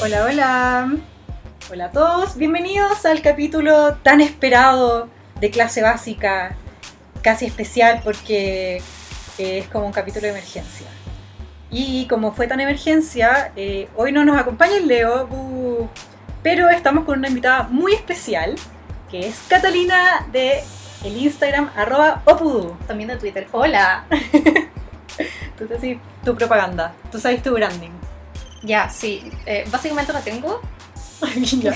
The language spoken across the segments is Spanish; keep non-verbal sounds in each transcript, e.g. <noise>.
Hola, hola. Hola a todos. Bienvenidos al capítulo tan esperado de clase básica, casi especial porque eh, es como un capítulo de emergencia. Y como fue tan emergencia, eh, hoy no nos acompaña el Leo, uh, pero estamos con una invitada muy especial, que es Catalina de el Instagram arroba opudu. También de Twitter. Hola. <laughs> Tú te haces tu propaganda, tú sabes tu branding. Ya, sí. Eh, básicamente la tengo. <laughs> Ya.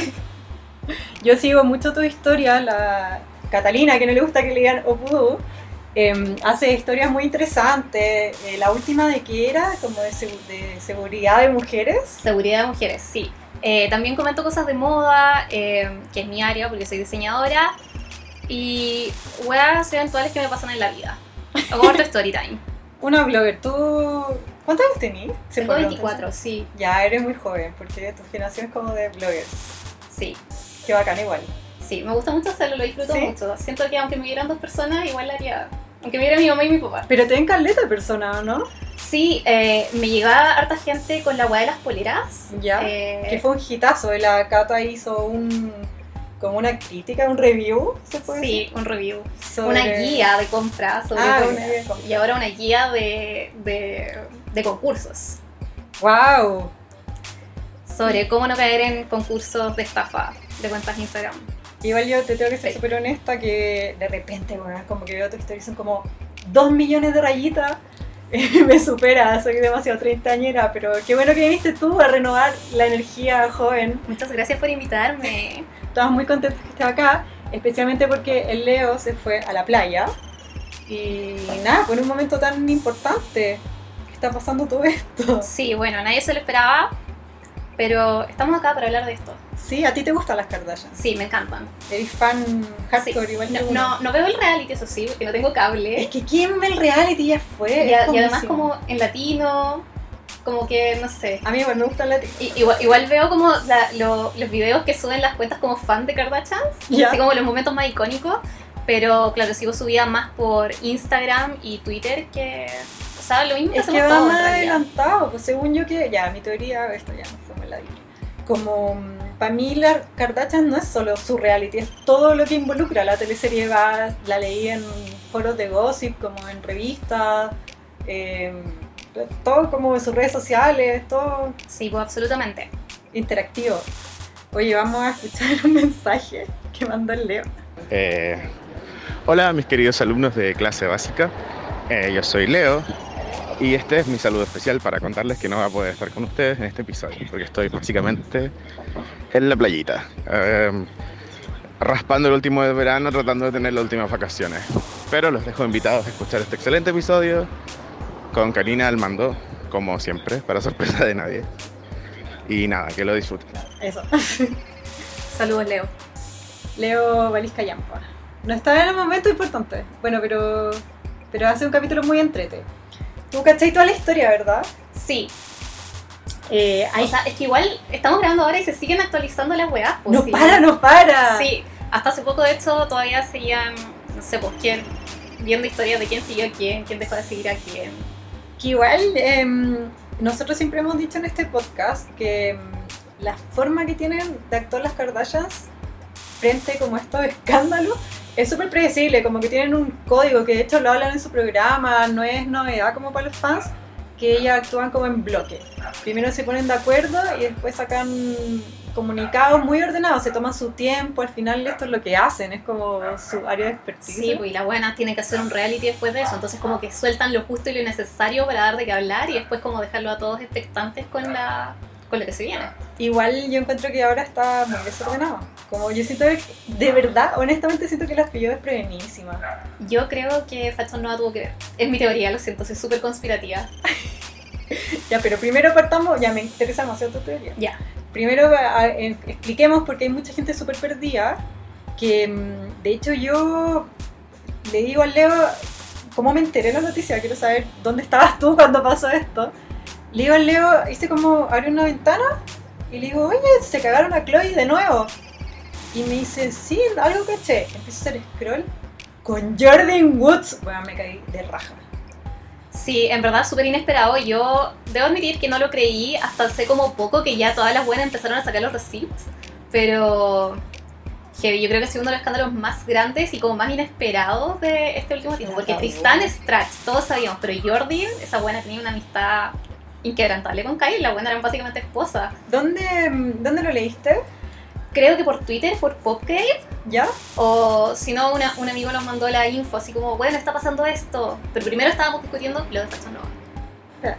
Yo sigo mucho tu historia, la Catalina, que no le gusta que le digan opudu, em, hace historias muy interesantes. Eh, la última de que era como de, segu- de seguridad de mujeres. Seguridad de mujeres, sí. Eh, también comento cosas de moda, eh, que es mi área porque soy diseñadora. Y weas eventuales que me pasan en la vida. Hago harto <laughs> story time. Una blogger, ¿tú cuántos años tenés? ¿Se Tengo puede 24, preguntar? sí. Ya, eres muy joven, porque tu generación es como de bloggers. Sí. Qué bacán igual. Sí, me gusta mucho hacerlo, lo disfruto ¿Sí? mucho. Siento que aunque me vieran dos personas, igual lo haría. Aunque me viera mi mamá y mi papá. Pero te ven caleta persona, ¿o no? Sí, eh, me llegaba harta gente con la wea de las poleras. Ya. Eh, Que fue un hitazo. La Cata hizo un como una crítica, un review, ¿se puede Sí, decir? un review. Sobre- Una guía de compra sobre Ah, de compra. Y ahora una guía de, de, de concursos. ¡Wow! Sobre cómo no caer en concursos de estafa de cuentas Instagram. Igual yo te tengo que ser Sí. súper honesta que de repente, bueno, como que veo tu historia son como dos millones de rayitas. <laughs> Me supera, soy demasiado treintañera, pero qué bueno que viniste tú a renovar la energía joven. Muchas gracias por invitarme. <laughs> Estamos muy contentos que estés acá, especialmente porque el Leo se fue a la playa. Y nada, fue en un momento tan importante que está pasando todo esto. Sí, bueno, nadie se lo esperaba, pero estamos acá para hablar de esto. Sí, a ti te gustan las Kardashians. Sí, me encantan. Eres fan hardcore Sí. igual que No, uno. no, no veo el reality, eso sí, porque no tengo Es cable. que quién ve el reality ya fue. Y, es a- y además como en latino, como que, no sé. A mí igual me gustan las I- Igual, igual veo como la- lo- los videos que suben las cuentas como fan de Kardashians, Ya. así como los momentos más icónicos, pero claro, sigo su vida más por Instagram y Twitter que, o sea, lo mismo que Es que va todos más adelantado, pues según yo que, ya, mi teoría, esto ya no fue la Biblia. Como, para mí la Kardashian no es solo su reality, es todo lo que involucra. La teleserie va, la leí en foros de gossip, como en revistas, eh, todo como en sus redes sociales, todo Sí, pues absolutamente. interactivo. Oye, vamos a escuchar un mensaje que mandó el Leo. Eh, hola mis queridos alumnos de clase básica, Eh, yo soy Leo y este es mi saludo especial para contarles que no voy a poder estar con ustedes en este episodio porque estoy básicamente en la playita, eh, raspando el último de verano tratando de tener las últimas vacaciones. Pero los dejo invitados a escuchar este excelente episodio con Karina al mando, como siempre, para sorpresa de nadie. Y nada, que lo disfruten. Eso. <laughs> Saludos, Leo. Leo Valisca Yampa. No estaba en un momento importante. Bueno, pero, pero hace un capítulo muy entrete. Tú cachai toda la historia, ¿verdad? Sí, Eh, o sea, es que igual estamos grabando ahora y se siguen actualizando las weas. pues, no sí. para, no para. Sí, hasta hace poco de hecho todavía seguían, no sé, pues quién, viendo historias de quién siguió a quién, quién dejó de seguir a quién. Igual em, nosotros siempre hemos dicho en este podcast que em, la forma que tienen de actuar las Kardashians frente como a estos escándalos es súper predecible, como que tienen un código que de hecho lo hablan en su programa, no es novedad como para los fans, que ellas actúan como en bloque. Primero se ponen de acuerdo y después sacan comunicados muy ordenados, se toman su tiempo, al final esto es lo que hacen, es como su área de expertise. Sí, pues y las buenas tienen que hacer un reality después de eso, entonces como que sueltan lo justo y lo necesario para dar de qué hablar y después como dejarlo a todos expectantes con la con lo que se viene. Igual yo encuentro que ahora está muy desordenado. Como yo siento que, de verdad, honestamente siento que las pilló desprevenidísimas. Yo creo que Fashion Nova tuvo que ver. Es mi teoría, lo siento, soy súper conspirativa. <laughs> <laughs> Ya, pero primero partamos, ya me interesa demasiado tu teoría. Ya. Primero a- en- expliquemos porque hay mucha gente súper perdida que mm, de hecho yo le digo al Leo cómo me enteré de la noticia, quiero saber dónde estabas tú <laughs> cuando pasó esto. Le digo al Leo, hice como abre una ventana y le digo, oye, se cagaron a Chloe de nuevo. Y me dice, sí, algo caché. Empiezo a hacer scroll con Jordan Woods. Bueno, me caí de raja. Sí, en verdad súper inesperado. Yo debo admitir que no lo creí hasta hace como poco que ya todas las buenas empezaron a sacar los receipts. Pero heavy, yo creo que ha sido uno de los escándalos más grandes y como más inesperados de este último tiempo. Porque cagó. es trash, todos sabíamos, pero Jordi, esa buena tenía una amistad inquebrantable con Kyle, la buena eran básicamente esposa. ¿Dónde, ¿Dónde lo leíste? Creo que por Twitter, por Popcade, ¿Ya? o si no, una- un amigo nos mandó la info, así como, bueno, está pasando esto. Pero primero estábamos discutiendo lo de Fashion Nova.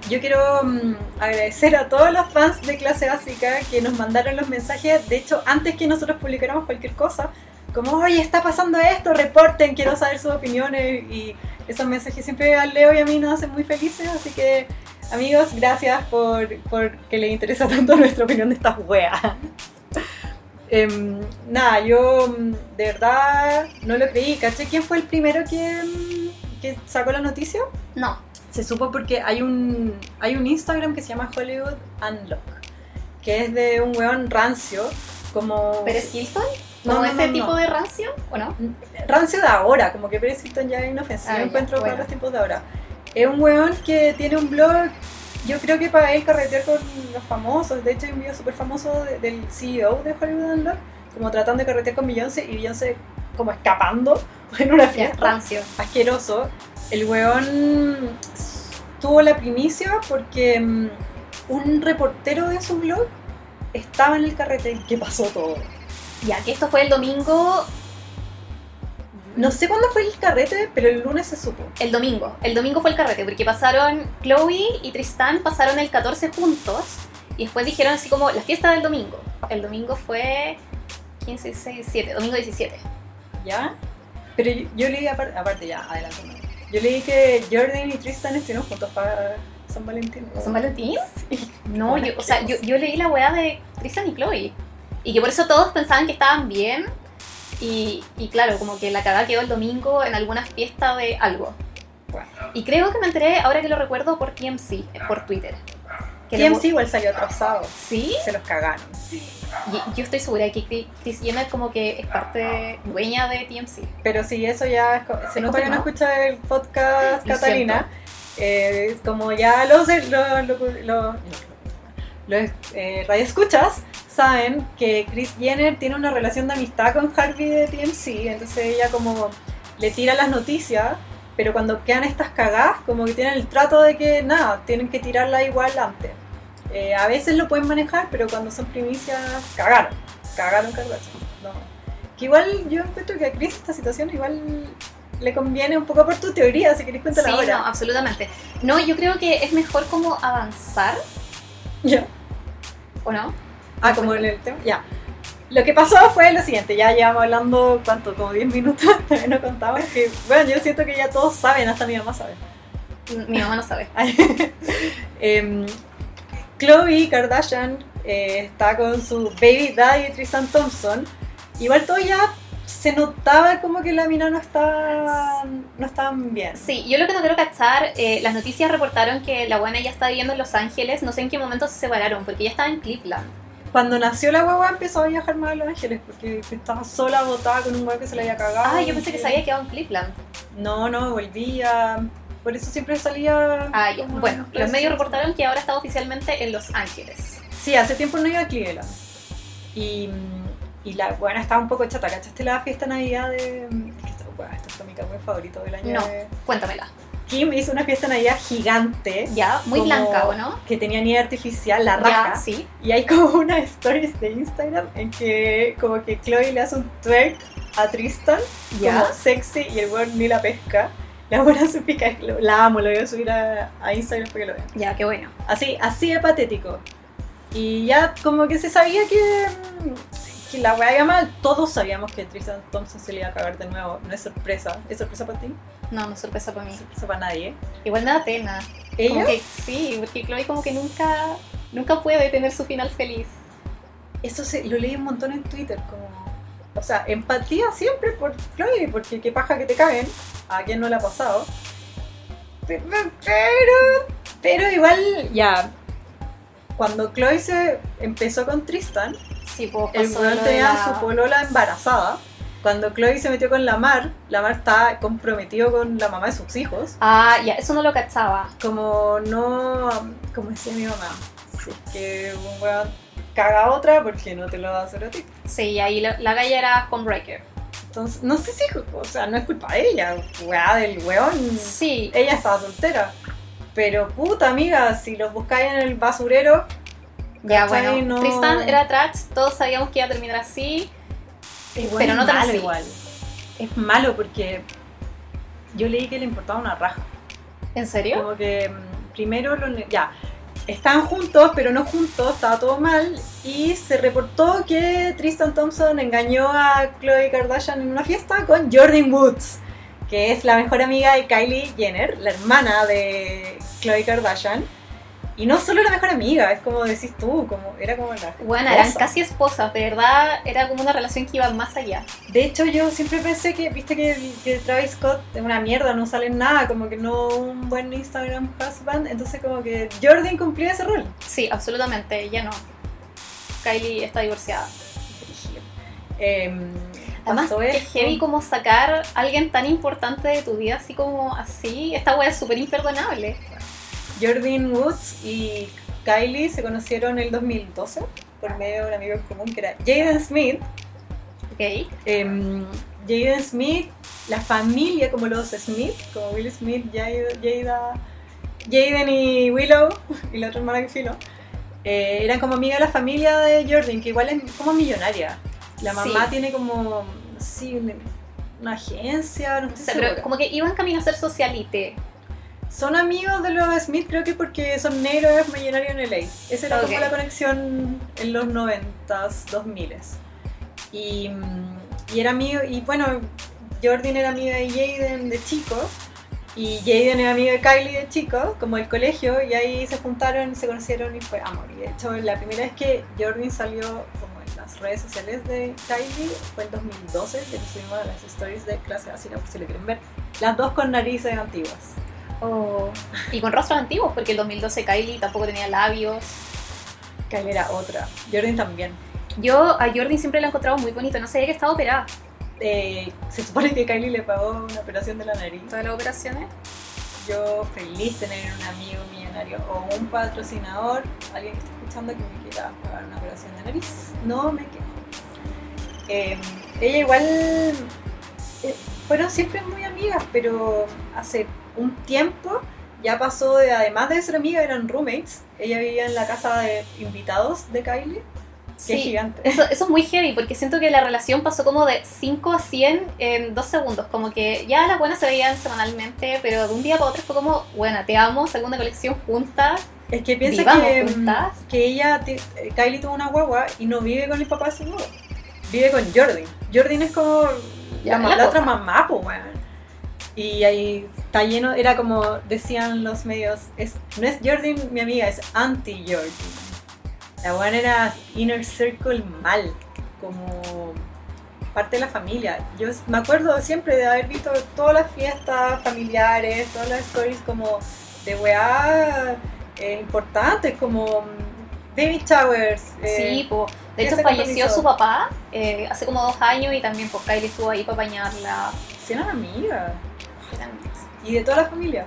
Yo quiero mm, agradecer a todos los fans de clase básica que nos mandaron los mensajes, de hecho, antes que nosotros publicáramos cualquier cosa, como, oye, está pasando esto, reporten, quiero saber sus opiniones, y esos mensajes siempre a Leo y a mí nos hacen muy felices, así que, amigos, gracias por, por que les interesa tanto <laughs> nuestra opinión de estas weas. Em, nada, yo mm, de verdad no lo creí, ¿caché? ¿Quién fue el primero que, mm, que sacó la noticia? No, Se supo porque hay un, hay un Instagram que se llama Hollywood Unlock, que es de un weón rancio, como... ¿Pérez Hilton? No, ¿Como no, ese no, tipo no. de rancio o no? Rancio de ahora, como que Pérez Hilton ya es inofensivo, Ah, encuentro bueno. para los tiempos de ahora. Es un weón que tiene un blog, yo creo que para él carretear con los famosos, de hecho hay un video súper famoso de- del CEO de Hollywood Unlock, como tratando de carretear con Beyoncé y Beyoncé como escapando <laughs> en una fiesta. rancio. asqueroso. El weón tuvo la primicia porque mm, un reportero de su blog estaba en el carrete que pasó todo. Ya, que esto fue el domingo, No sé cuándo fue el carrete, pero el lunes se supo. el domingo. El domingo fue el carrete, porque pasaron, Chloe y Tristan pasaron el 14 juntos y después dijeron así como la fiesta del domingo. El domingo fue 15, 16, 17, domingo 17. ¿Ya? Pero yo, yo leí, aparte, aparte ya, adelante. Yo leí que Jordan y Tristan estuvieron juntos para San Valentín. ¿no? ¿San Valentín? No, Bueno, yo, o sea, ¿qué yo, yo leí la weá de Tristan y Chloe. Y que por eso todos pensaban que estaban bien. Y, y claro, como que la cagada quedó el domingo en alguna fiesta de algo. Y creo que me enteré, ahora que lo recuerdo, por TMC, eh, por Twitter. Que TMC lo- igual salió atrasado. Sí, Se los cagaron. y- yo estoy segura que Chris- Jenner como que es parte dueña de TMC. Pero sí, eso ya es ¿Es nota que no escucha el podcast Lo Catalina. Eh, como ya los los los los, los, eh, radioescuchas saben que Chris Jenner tiene una relación de amistad con Harvey de TMC, entonces ella como le tira las noticias, pero cuando quedan estas cagadas, como que tienen el trato de que nada, tienen que tirarla igual antes. Eh, a veces lo pueden manejar, pero cuando son primicias, cagaron. Cagaron Kardashian. No. Que igual yo encuentro que a Chris esta situación igual le conviene un poco por tu teoría, si queréis cuéntala Sí, ahora. no, absolutamente. No, yo creo que es mejor como avanzar, Ya. ¿o no? Ah, como en el tema. Ya. Lo que pasó fue lo siguiente, ya llevamos hablando, ¿cuánto? Como 10 minutos, <laughs> todavía no contamos. Que, bueno, yo siento que ya todos saben, hasta mi mamá sabe. Mi mamá no sabe. <laughs> Em, Chloe Kardashian eh, está con su baby daddy Tristan Thompson. Igual todo ya se notaba como que la mina no estaba, no estaban bien. Sí, yo lo que no quiero cachar, eh, las noticias reportaron que la buena ya está viviendo en Los Ángeles, no sé en qué momento se separaron, porque ella estaba en Cleveland. Cuando nació la guagua empezó a viajar más a Los Ángeles porque estaba sola, botada con un huevo que se le había cagado. Ah, yo pensé que se había quedado en Cleveland. No, no, volvía. Por eso siempre salía. Ah, ya. Bueno, en los medios reportaron que ahora está oficialmente en Los Ángeles. Sí, hace tiempo no iba a Cleveland. Y, y la buena estaba un poco chata. ¿Cachaste la fiesta de Navidad de.? es que bueno, esto fue mi cambio favorito del año. No. de- Cuéntamela. Kim hizo una fiesta de Navidad gigante. Ya, muy como blanca, ¿o no? Que tenía nieve artificial, la raja. Ya, sí. Y hay como <laughs> unas stories de Instagram en que como que Chloe le hace un twerk a Tristan, Ya. como sexy, y el weón ni la pesca. La buena <laughs> se pica, lo- la amo, lo voy a subir a, a Instagram para que lo vean. Ya, qué bueno. Así, así de patético. Y ya como que se sabía que, que la weá iba mal. Todos sabíamos que Tristan Thompson se le iba a cagar de nuevo. No es sorpresa. ¿Es sorpresa para ti? No, no es sorpresa para No mí. es sorpresa para nadie. Igual me da pena. ¿Ella? Como que sí, porque Chloe como que nunca, nunca puede tener su final feliz. Eso se, lo leí un montón en Twitter. Como, o sea, empatía siempre por Chloe, porque qué paja que te caguen. A quien no le ha pasado. Pe- pe- Pero, pero igual, ya. Cuando Chloe se empezó con Tristan, Sí, pues el weón tenía la- su polola embarazada. cuando Chloe se metió con Lamar, Lamar está comprometido con la mamá de sus hijos. Ah, ya, eso no lo cachaba. Como no, como decía mi mamá, si es que un weón caga a otra, porque no te lo va a hacer a ti? Sí, y ahí la, la galla era homebreaker. Entonces, no sé si, o sea, no es culpa de ella, weá del weón. Sí, Ella estaba soltera. Pero puta amiga, si los buscáis en el basurero, ya bueno. No- Tristan era trash, todos sabíamos que iba a terminar así. es Pero no tan malo así. igual. Es malo porque yo leí que le importaba una raja. ¿En serio? Como que mm, primero lo ya estaban juntos, pero no juntos, estaba todo mal y se reportó que Tristan Thompson engañó a Khloe Kardashian en una fiesta con Jordan Woods, que es la mejor amiga de Kylie Jenner, la hermana de Khloe Kardashian. Y no solo la mejor amiga, es como decís tú, como era como la Bueno, eran esposa. casi esposas, de verdad era como una relación que iba más allá. De hecho, yo siempre pensé que, viste que, que Travis Scott es una mierda, no sale en nada, como que no un buen Instagram husband, entonces como que Jordan cumplía ese rol. Sí, absolutamente, ella no. Kylie está divorciada. Em, Además, que heavy como sacar a alguien tan importante de tu vida así como así. Esta wea es súper imperdonable. Jordan Woods y Kylie se conocieron en el 2012 por medio de un amigo en común que era Jaden Smith. ¿Ok? Em, Jaden Smith, la familia como los Smith, como Will Smith, Jada, Jaden y Willow, y la otra hermana que filo, eh, eran como amigas de la familia de Jordan, que igual es como millonaria. La mamá Sí. tiene como, sí, una, una agencia, no O estoy sea, pero como que iban camino a ser socialite. Son amigos de los Smith, creo que porque son negros millonarios en LA. Esa era como la conexión en los 90s, 2000s. Y, y era amigo, y bueno, Jordan era amiga de Jaden de chico, y Jaden era amigo de Kylie de chico, como del colegio, y ahí se juntaron, se conocieron y fue amor. Y de hecho, la primera vez que Jordan salió como en las redes sociales de Kylie fue en 2012, que subimos las stories de clase básica, por si lo quieren ver. Las dos con narices antiguas. Y con rostros antiguos, porque el 2012 Kylie tampoco tenía labios. Kylie era otra. Jordan también. Yo a Jordan siempre la he encontrado muy bonito, no sabía que estaba operada. Eh, se supone que Kylie le pagó una operación de la nariz. Todas las operaciones. Yo feliz tener un amigo millonario o un patrocinador, alguien que esté escuchando que me quiera pagar una operación de nariz. No me quejo. Eh, ella igual eh, fueron siempre muy amigas, pero hace un tiempo ya pasó de, además de ser amiga, eran roommates. Ella vivía en la casa de invitados de Kylie, que es Sí, gigante. eso, eso es muy heavy, porque siento que la relación pasó como de 5 a 100 en 2 segundos. Como que ya las buenas se veían semanalmente, pero de un día para otro fue como, buena, te amo, segunda colección juntas. Es que piensa que, mm, juntas. que ella, eh, Kylie tuvo una guagua y no vive con el papá de su guagua. Vive con Jordan. Jordan es como Ya, la, la la otra mamá, pues. Y ahí está lleno, era como decían los medios, es, no es Jordan mi amiga, es anti-Jordan. La buena era inner circle mal, como parte de la familia. Yo me acuerdo siempre de haber visto todas las fiestas familiares, todas las stories como de weá eh, importantes, como baby showers. eh, sí, po. de hecho falleció su papá eh, hace como dos años y también pues Kylie estuvo ahí para bañarla. sí eran amigas. Y de toda la familia.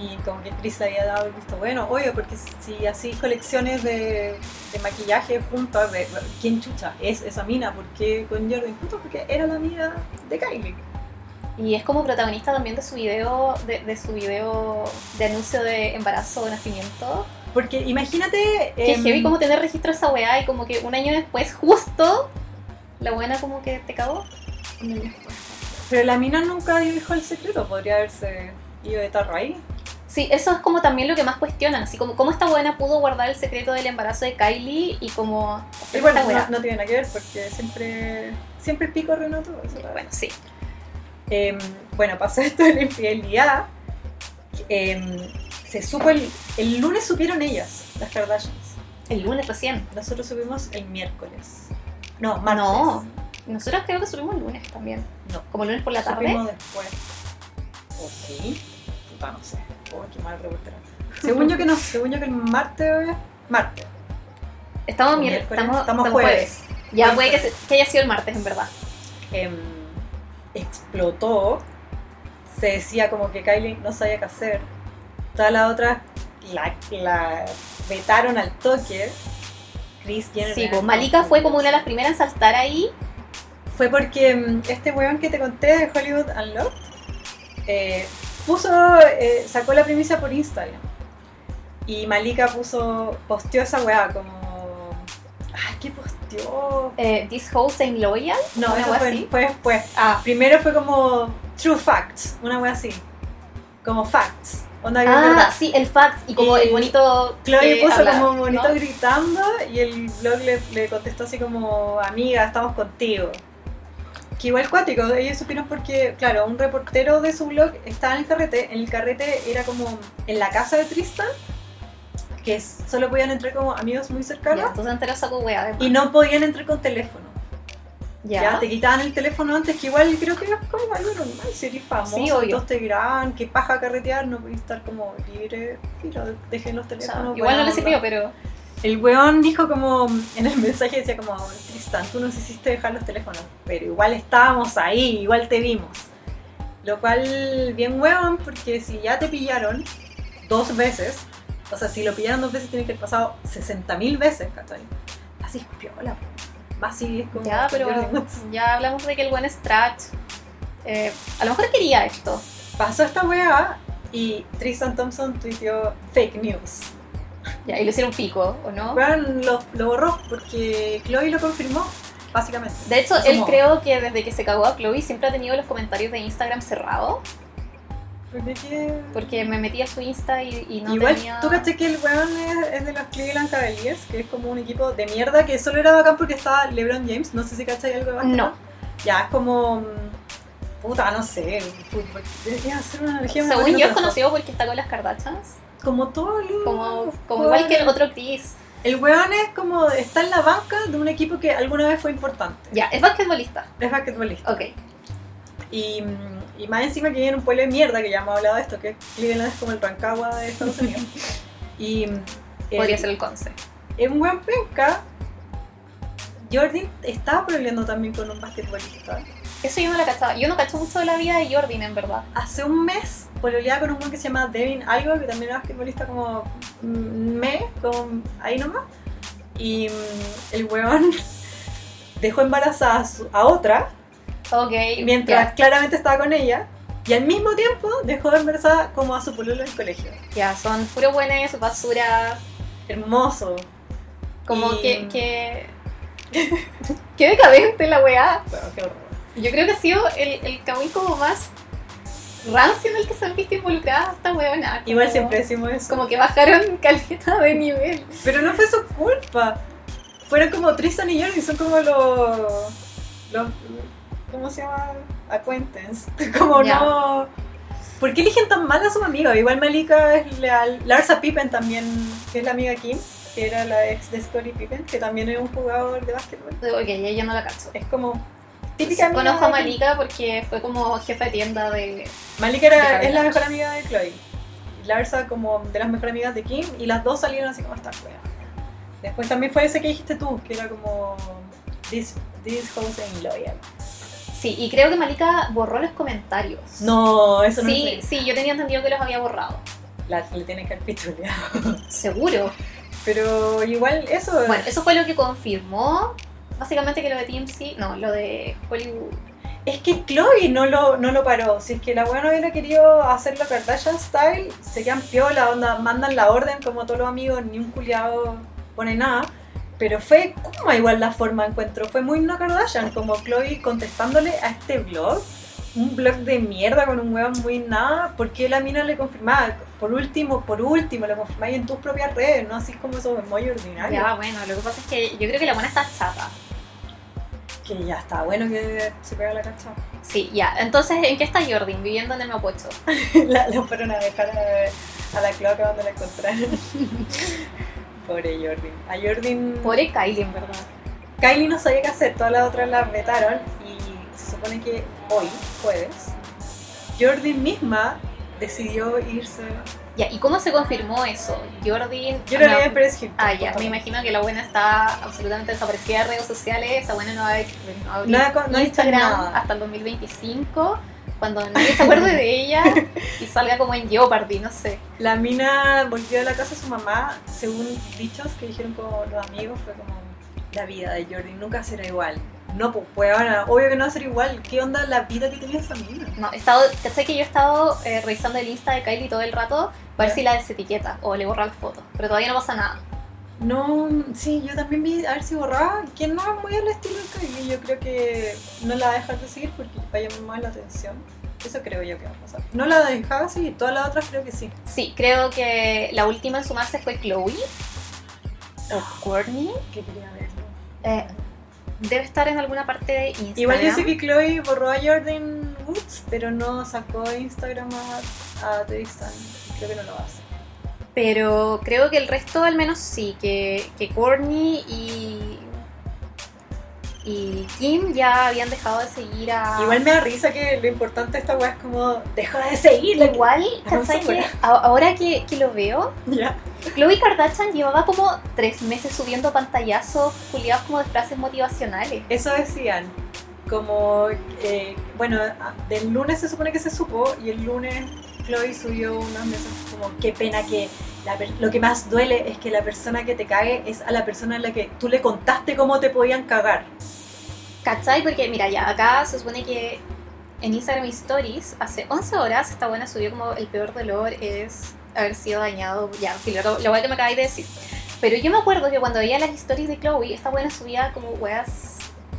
Y como que Chris había dado el visto bueno, obvio, porque si así colecciones de, de maquillaje juntos, de- ¿quién chucha? Es esa mina, ¿por qué con Jordan juntos? Porque era la amiga de Kylie. Y es como protagonista también de su video, de, de su video de anuncio de embarazo o nacimiento. Porque imagínate. Que em, heavy como tener registro de esa weá y como que un año después, justo, la buena como que te cagó. Pero la mina nunca dijo el secreto, podría haberse ido de tarro ahí. Sí, eso es como también lo que más cuestionan, así como cómo esta buena pudo guardar el secreto del embarazo de Kylie y como Y bueno, no, no tiene nada que ver porque siempre, siempre el pico arruinó todo. Eso Bueno, sí. Em, bueno, pasó <laughs> esto de la infidelidad. Em, se supo el, el lunes supieron ellas, las Kardashians. El lunes recién. Nosotros subimos el miércoles. No, martes. No, nosotros creo que subimos el lunes también. No. Como el lunes por la tarde. Después. ¿O sí? Puta, no sé. Oh, qué mal. Según yo que no, según yo que el martes. Martes. Estamos, miércoles. estamos, Estamos jueves. Ya puede que, que haya sido el martes, en verdad. em, explotó, se decía como que Kylie no sabía qué hacer. Todas las otras la, la vetaron al toque. Chris Jenner. Sí, pues Malika fue como una de las primeras en saltar ahí. Fue porque mm, este weón que te conté de Hollywood Unlocked eh, puso, eh, sacó la primicia por Instagram. Y Malika puso, posteó esa weá como. Ay, ¿qué posteó? Eh, This House Ain't Loyal. No, una eso fue, así. fue después. Ah, Primero fue como True Facts, una wea así. Como Facts. Onda ah, verdad. sí, el fax y como Y el bonito. Chloe que puso como bonito ¿no? gritando y el blog le, le contestó así como amiga, estamos contigo. Que igual cuático, ellos supieron porque, claro, un reportero de su blog estaba en el carrete, en el carrete era como en la casa de Tristan, que solo podían entrar como amigos muy Ya, cercanos entonces saco wea. y no podían entrar con teléfono. Ya. Ya. te quitaban el teléfono antes, que igual creo que es como algo normal, si eres famoso, Sí, todos te graban, que paja carretear, no podéis estar como libre, lo dejen los O sea, teléfonos. igual no buena le onda. sirvió, pero. El weón dijo como, en el mensaje decía como, Tristan, tú nos hiciste dejar los teléfonos, pero igual estábamos ahí, igual te vimos. Lo cual, bien weón, porque si ya te pillaron dos veces, o sea, si lo pillaron dos veces tiene que haber pasado 60.000 veces, ¿cachai? Así es piola, más es como... Ya, pero ya hablamos de que el buen es trash. Eh, a lo mejor quería esto. Pasó esta weá y Tristan Thompson tuiteó fake news. Ya, y lo hicieron pico, ¿o no? Weón lo, lo borró porque Chloe lo confirmó, básicamente. De hecho, él creo que desde que se cagó a Chloe siempre ha tenido los comentarios de Instagram cerrados. Porque que- Porque me metí a su Insta y, y no Igual, tenía. tú caché que el weón es, es de los Cleveland Cavaliers, que es como un equipo de mierda que solo era bacán porque estaba LeBron James. No sé si cachai algo de básquetbol. No. Ya, es como. mm, Puta, no sé. Debería hacer una más o Según yo es conocido porque está con las Kardashians. Como todo el. Como, como igual que el otro Chris. El weón es como. Está en la banca de un equipo que alguna vez fue importante. Ya, es basquetbolista. Es basquetbolista. Ok. Y, y más encima que viene un pueblo de mierda, que ya hemos hablado de esto, que Cleveland es como el Rancagua de Estados <laughs> Unidos. y. mm, Podría el- ser el conce. en un buen penca, Jordan estaba peleando también con un basquetbolista. Eso yo no la cachaba. Yo no cacho mucho de la vida de Jordan, en verdad. Hace un mes pololeaba con un buen que se llama Devin algo, que también era basquetbolista como mm, me, como ahí nomás. Y mm, el weón <laughs> dejó embarazada a, su- a otra, Ok. mientras claramente estaba con ella. Y al mismo tiempo dejó embarazada como a su pololo del colegio. ya, son puro buenas, su basura. Hermoso. Como Y- que. que... <laughs> Qué decadente la weá. Bueno, qué horror. Yo creo que ha sido el, el camino como más rancio en el que se han visto involucradas esta weona. Como- Igual siempre decimos eso. Como que bajaron <laughs> caleta de nivel. Pero no fue su culpa. Fueron como Tristan y Jordan, son como los. los ¿Cómo se llama? Acquaintance. <laughs> Como no. ¿Por qué eligen tan mal a sus amigos? Igual Malika es leal. Larsa Pippen también, que es la amiga Kim, que era la ex de Scottie Pippen, que también es un jugador de básquetbol. Ok, ya no la cacho. Es como. Típica amiga Conozco a de. Malika porque fue como jefa de tienda de. Malika de era, Carol es la mejor amiga de Chloe. Larsa como de las mejores amigas de Kim y las dos salieron así como esta wea. Después también fue ese que dijiste tú, que era como This, this house ain't loyal. Sí, y creo que Malika borró los comentarios. No, eso no Sí, sí, yo tenía entendido que los había borrado. La, le tiene que haber pitoleado. Seguro. Pero igual eso Bueno, eso fue lo que confirmó. Básicamente que lo de TMC, no, lo de Hollywood. es que Chloe no lo, no lo paró. Si es que la weá no hubiera querido hacerlo Kardashian style, se quedan piola, onda, mandan la orden como todos los amigos, ni un culiado pone nada. Pero fue como igual la forma encuentro. Fue muy no Kardashian, como Chloe contestándole a este blog. Un blog de mierda con un weón muy nada. ¿Por qué la mina le confirmaba? Por último, por último, lo confirmáis en tus propias redes, no así como esos muy ordinarios. Ya, bueno, lo que pasa es que yo creo que la buena está chata. Que ya está bueno que se pega la cacha. Sí, ya. Entonces, ¿en qué está Jordan? Viviendo en el Mapocho. <laughs> la, la fueron a dejar a, a la cloaca cuando la encontraron. <laughs> Pobre Jordan. A Jordan. Pobre Kylie, en verdad. Kylie no sabía qué hacer, todas las otras la vetaron y se supone que hoy, jueves, Jordan misma decidió irse Ya, ¿y cómo se confirmó eso? Jordi... Yo lo no- vi en. Ah, ya, me imagino que la buena está absolutamente desaparecida de redes sociales. Esa buena no va a abrir, no va a abrir No ha con- no Instagram nada. hasta el 2025, cuando nadie se acuerde de ella <laughs> y salga como en Jeopardy, no sé. La mina volvió a la casa de su mamá, según dichos que dijeron como los amigos, fue como la vida de Jordi nunca será igual. No, pues, pues ahora, obvio que no va a ser igual. ¿Qué onda la vida que tenía esa mina? No, he estado, ¿cachai que yo he estado eh, revisando el Insta de Kylie todo el rato para ver si la desetiqueta o le borra las fotos, pero todavía no pasa nada. No, sí, yo también vi a ver si borraba. Que no es muy al estilo de Kylie. Yo creo que no la va a dejar de seguir porque va a llamar más la atención. Eso creo yo que va a pasar. No la dejaba seguir, todas las otras creo que sí. Sí, creo que la última en sumarse fue Chloe o Courtney. Que quería verlo. Eh, debe estar en alguna parte de Instagram. Igual yo sé que Chloe borró a Jordan Woods, pero no sacó Instagram a, a Tristan. Creo que no lo hace. Pero creo que el resto al menos sí, que, que Courtney y, y Kim ya habían dejado de seguir a... Igual me da risa que lo importante de esta weá es como, deja de seguirle. Igual, Vamos ¿cachai? que ahora que, que lo veo, Ya. Khloe Kardashian llevaba como tres meses subiendo pantallazos culiados como de frases motivacionales. Eso decían. Como, eh, bueno, del lunes se supone que se supo y el lunes Chloe subió unos mensajes como, qué pena que la lo que más duele es que la persona que te cague es a la persona a la que tú le contaste cómo te podían cagar. ¿Cachai? Porque mira, ya acá se supone que en Instagram Stories hace 11 horas esta buena subió como el peor dolor es haber sido dañado. Ya, lo, lo que me acabáis de decir. Pero yo me acuerdo que cuando veía las stories de Chloe, esta buena subía como weas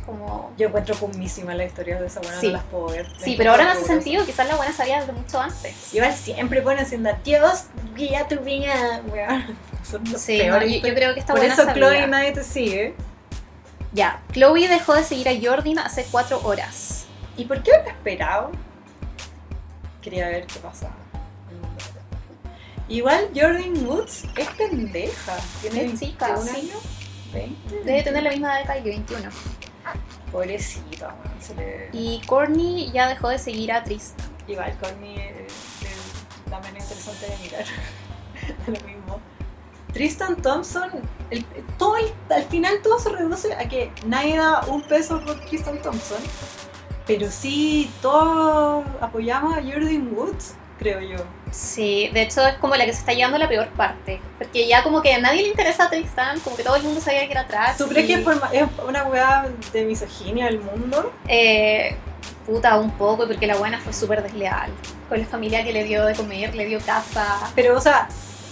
como... Yo encuentro pumísima la historia de esa buena, Sí. no las puedo ver. Sí, pero ahora me hace sentido, quizás la buena sabía desde mucho antes. Igual siempre ponen haciendo Dios, guía tu vida, weón. <laughs> Son los Sí, no, peores. yo, yo creo que esta Por buena eso sabía. Chloe nadie te sigue. Ya, Chloe dejó de seguir a Jordan hace cuatro horas. ¿Y por qué lo esperado? Quería ver qué pasaba. Igual Jordan Woods es pendeja. Tiene Es chica, 21 sí. años. 20. Debe tener la misma edad que Kylie, 21. Pobrecita, le... Y Courtney ya dejó de seguir a Tristan. Igual Courtney es, es la menos interesante de mirar. <laughs> Tristan Thompson, el- todo el- al final todo se reduce a que nadie da un peso por Tristan Thompson, pero sí todos apoyamos a Jordan Woods, creo yo. Sí, de hecho es como la que se está llevando la peor parte. Porque ya como que a nadie le interesa a Tristan, como que todo el mundo sabía que era atrás. ¿Tú crees y, que es, por es una weá de misoginia del mundo? eh, puta, un poco, porque la buena fue súper desleal. Con la familia que le dio de comer, le dio casa. Pero, o sea,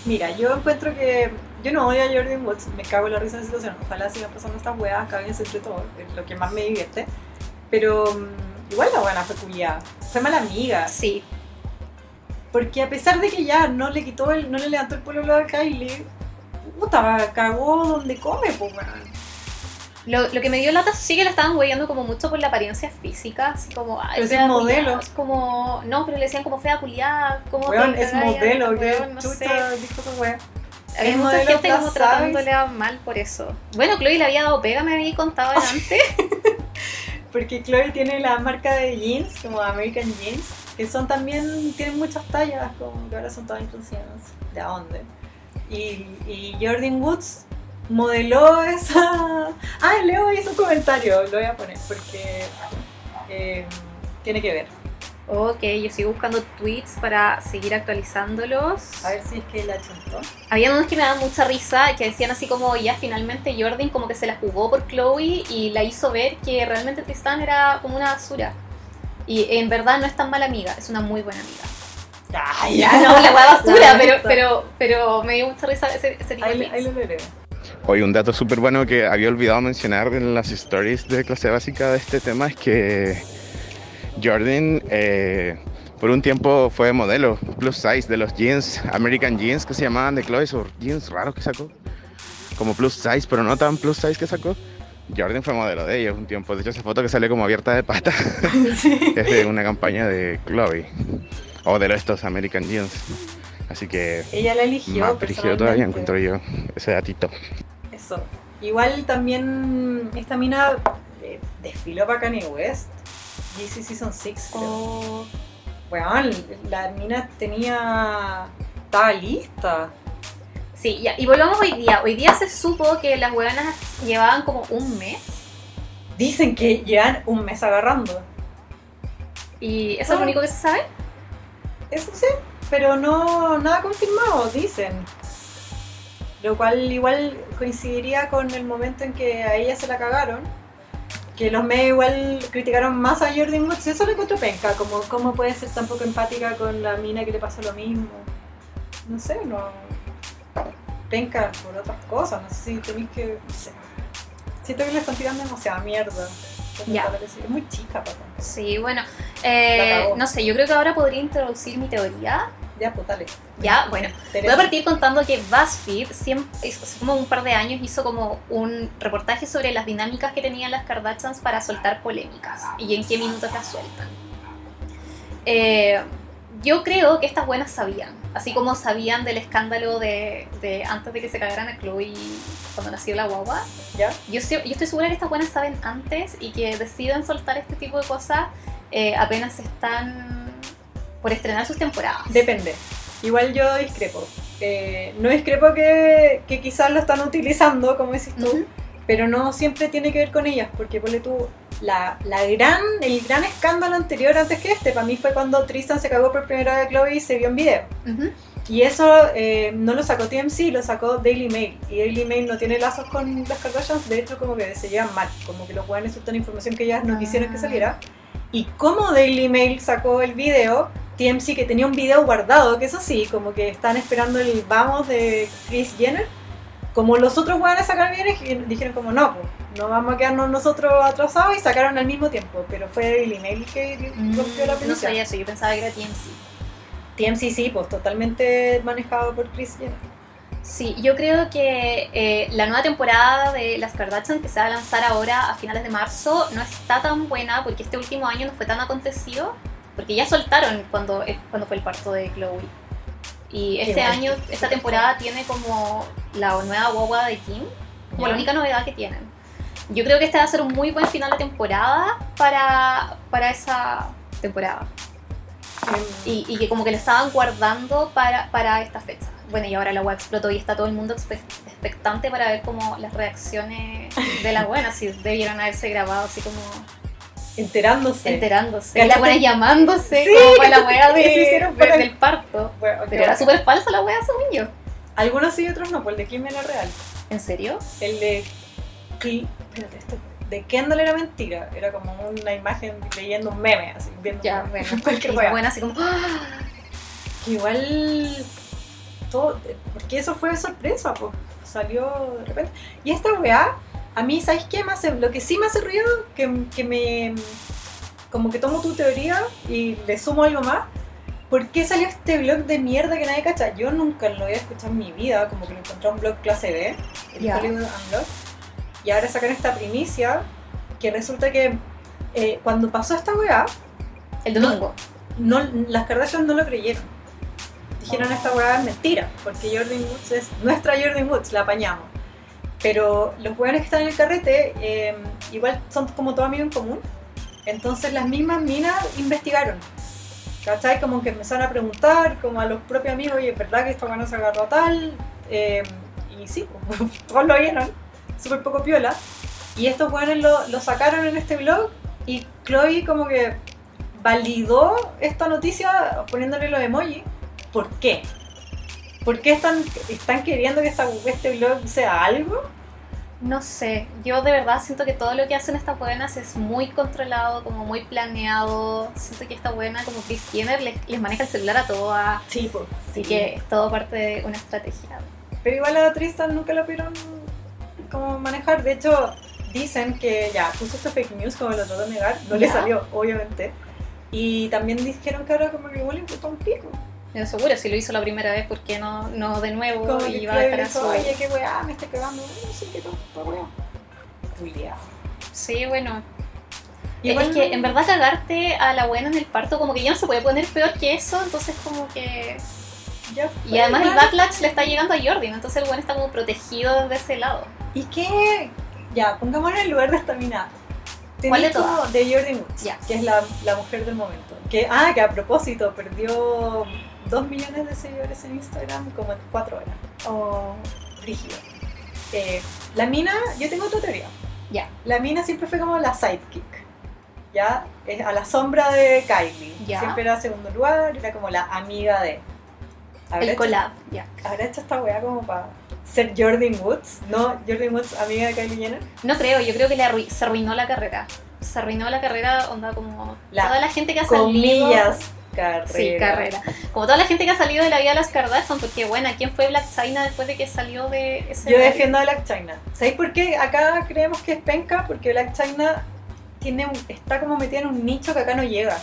mira, yo encuentro que. Yo no odio a Jordan Woods, me cago en la risa de la situación. Ojalá sigan pasando estas weas, cáguense entre todos, es lo que más me divierte. Pero mm, igual la buena fue culiada, fue mala amiga. Sí, Porque a pesar de que ya no le quitó el, no le levantó el pueblo a Kylie, puta, cagó donde come, pues weón. Lo, lo que me dio lata sí que la estaban hueveando como mucho por la apariencia física, así como, ay, Pero es modelo. culiada, como, no, pero le decían como fea culiada, como Weón, es modelo, que no chucha sé. dijo esa wea. Había es mucha gente como plus tratándola mal por eso. Bueno, Chloe le había dado pega, me había contado <laughs> antes. Porque Chloe tiene la marca de jeans, como American Jeans, que son también, tienen muchas tallas, como que ahora son todas inclusivas. ¿De dónde? Y, y Jordan Woods modeló esa... <laughs> Ah, Leo hizo un comentario, lo voy a poner, porque eh, tiene que ver. ok, yo sigo buscando tweets para seguir actualizándolos. A ver si es que la chuntó. Había unos que me daban mucha risa, que decían así como, ya finalmente Jordan como que se la jugó por Chloe y la hizo ver que realmente Tristan era como una basura. Y en verdad no es tan mala amiga, es una muy buena amiga. Ah, Ya, <laughs> no, la hueá basura, <laughs> pero, pero, pero me dio mucha risa ese, ese tipo de Ahí, tweets. ahí lo veré. Hoy un dato súper bueno que había olvidado mencionar en las stories de clase básica de este tema es que Jordan eh, por un tiempo fue modelo plus size de los jeans, American jeans que se llamaban de Chloe, esos jeans raros que sacó, como plus size, pero no tan plus size que sacó. Jordan fue modelo de ellos un tiempo, de hecho esa foto que sale como abierta de pata <laughs> <laughs> Sí. es de una campaña de Chloe o de estos American jeans. Así que Ella la eligió. más todavía encuentro yo ese datito. Eso. Igual también esta mina eh, desfiló para Kanye West. GC Season 6. creo. Oh, la mina tenía estaba lista. Sí, ya. Y volvamos hoy día. Hoy día se supo que las hueonas llevaban como un mes. Dicen que llevan un mes agarrando. Y eso es lo Ah. único que se sabe. Eso sí, pero no nada confirmado, dicen. Lo cual igual coincidiría con el momento en que a ella se la cagaron. Que los medios igual criticaron más a Jordan Woods. Eso le encuentro penca, como cómo puede ser tan poco empática con la mina que le pasó lo mismo. No sé, no. Penca por otras cosas, no sé si tenéis que. No sé. Siento que le están tirando demasiada mierda. Ya. Es muy chica, papá. Sí, bueno. Eh, no sé, yo creo que ahora podría introducir mi teoría. Ya, pues dale. Ya, bueno. Voy a partir contando que BuzzFeed siempre, hace como un par de años hizo como un reportaje sobre las dinámicas que tenían las Kardashians para soltar polémicas y en qué minutos las sueltan. Eh, yo creo que estas buenas sabían, así como sabían del escándalo de, de antes de que se cagaran a Chloe cuando nació la guagua. ¿Ya? Yo, yo estoy segura que estas buenas saben antes y que deciden soltar este tipo de cosas eh, apenas están por estrenar sus temporadas. Depende. Igual yo discrepo. Eh, no discrepo que, que quizás lo están utilizando, como decís tú, pero no siempre tiene que ver con ellas, porque ponle tú, la, la gran, el gran escándalo anterior antes que este, para mí fue cuando Tristan se cagó por primera vez a Chloe y se vio en video. Ujú. Y eso eh, no lo sacó TMC, lo sacó Daily Mail. Y Daily Mail no tiene lazos con las Kardashians, de hecho como que se llevan mal, como que los jóvenes sueltan información que ellas no quisieron que saliera. Y como Daily Mail sacó el video, TMC que tenía un video guardado, que eso sí, como que están esperando el vamos de Chris Jenner, como los otros jóvenes sacaron bien, dijeron como no, pues, no vamos a quedarnos nosotros atrasados y sacaron al mismo tiempo, pero fue Mail que rompió la Mm, no sabía eso, yo pensaba que era TMC. TMC sí, pues totalmente manejado por Chris Jenner. Sí, yo creo que eh, la nueva temporada de Las Kardashian que se va a lanzar ahora a finales de marzo no está tan buena porque este último año no fue tan acontecido, porque ya soltaron cuando, eh, cuando fue el parto de Chloe. Y este Igual. año, esta temporada tiene como la nueva guagua de Kim, como la única novedad que tienen. Yo creo que este va a ser un muy buen final de temporada para, para esa temporada. Em, Y, y que como que lo estaban guardando para, para esta fecha. Bueno, y ahora la web explotó y está todo el mundo expe- expectante para ver como las reacciones de la <laughs> buena, si debieron haberse grabado así como enterándose. enterándose. ¿Cachaste? La buena llamándose Sí, como para la wea que se de, hicieron de- el- del parto. Bueno, Pero era súper falsa la wea, según yo. Algunos sí y otros no, pues el de Kim era real. ¿En serio? El de. Espérate, este. De Kendall era mentira. Era como una imagen leyendo un meme, así. Viendo Ya, bueno. <laughs> cualquier Y la buena así como... ¡ah! Que igual. Todo, porque eso fue sorpresa, pues. Salió de repente. Y esta weá, a mí, ¿sabes qué? Me hace, lo que sí me hace ruido, que, que me. Como que tomo tu teoría y le sumo algo más. ¿Por qué salió este blog de mierda que nadie cacha? Yo nunca lo había escuchado en mi vida, como que lo encontré en un blog clase B, el Ya. Hollywood Unlocked. Y ahora sacan esta primicia que resulta que eh, cuando pasó esta weá, El domingo. no, las Kardashian no lo creyeron. Dijeron esta weá es mentira, porque Jordan Woods es nuestra Jordan Woods, la apañamos. Pero los weones que están en el carrete, eh, igual son como todo amigo en común. Entonces las mismas minas investigaron. ¿Cachai? Como que empezaron a preguntar, como a los propios amigos, oye, ¿es verdad que esta no se agarró a tal? Eh, y sí, <laughs> todos lo vieron, súper poco piola. Y estos weones lo, lo sacaron en este blog y Chloe como que validó esta noticia poniéndole los emojis. ¿Por qué? ¿Por qué están, están queriendo que esta, este blog sea algo? No sé, yo de verdad siento que todo lo que hacen estas buenas es muy controlado, como muy planeado. Siento que esta buena, como Chris Jenner, les, les maneja el celular a todas. Sí, pues. Así que es todo parte de una estrategia. Pero igual a Tristan nunca lo pudieron como manejar. De hecho, dicen que ya puso este fake news como lo trató de negar. No le salió, obviamente. Y también dijeron que ahora como que igual le un pico. Yo seguro, si lo hizo la primera vez, ¿por qué no, no de nuevo? Como y que iba a dejar a su... oye, qué weá, me estoy cagando. No sé qué tonta weá. Culiao. Sí, bueno. Igual es que en verdad cagarte a la buena en el parto, como que ya no se puede poner peor que eso, entonces como que... ya Y además el backlash le está llegando a Jordan, entonces el bueno está como protegido desde ese lado. ¿Y qué? Ya, pongámonos en el lugar de esta mina. ¿Cuál de todas? De Jordan Woods, que es la, la mujer del momento. Que, ah, que a propósito, perdió 2 millones de seguidores en Instagram como en 4 horas. O Rígido. Eh, la mina, yo tengo otra teoría. ya, La mina siempre fue como la sidekick. ¿Ya? Es a la sombra de Kylie. Ya. Siempre era segundo lugar, era como la amiga de. ¿Habrá el collab, ya. ¿Habrá hecho esta weá como para ser Jordan Woods? ¿No? Jordan Woods, amiga de Kylie Jenner. No creo, yo creo que le arrui- se arruinó la carrera. Se arruinó la carrera, onda como La toda la gente que ha salido. Comillas, carrera. Sí, carrera. Como toda la gente que ha salido de la vida de las Kardashian, porque bueno, ¿quién fue Black China después de que salió de ese... Yo defiendo a Black China. ¿Sabéis por qué acá creemos que es penca? Porque Black China tiene un- está como metida en un nicho que acá no llega.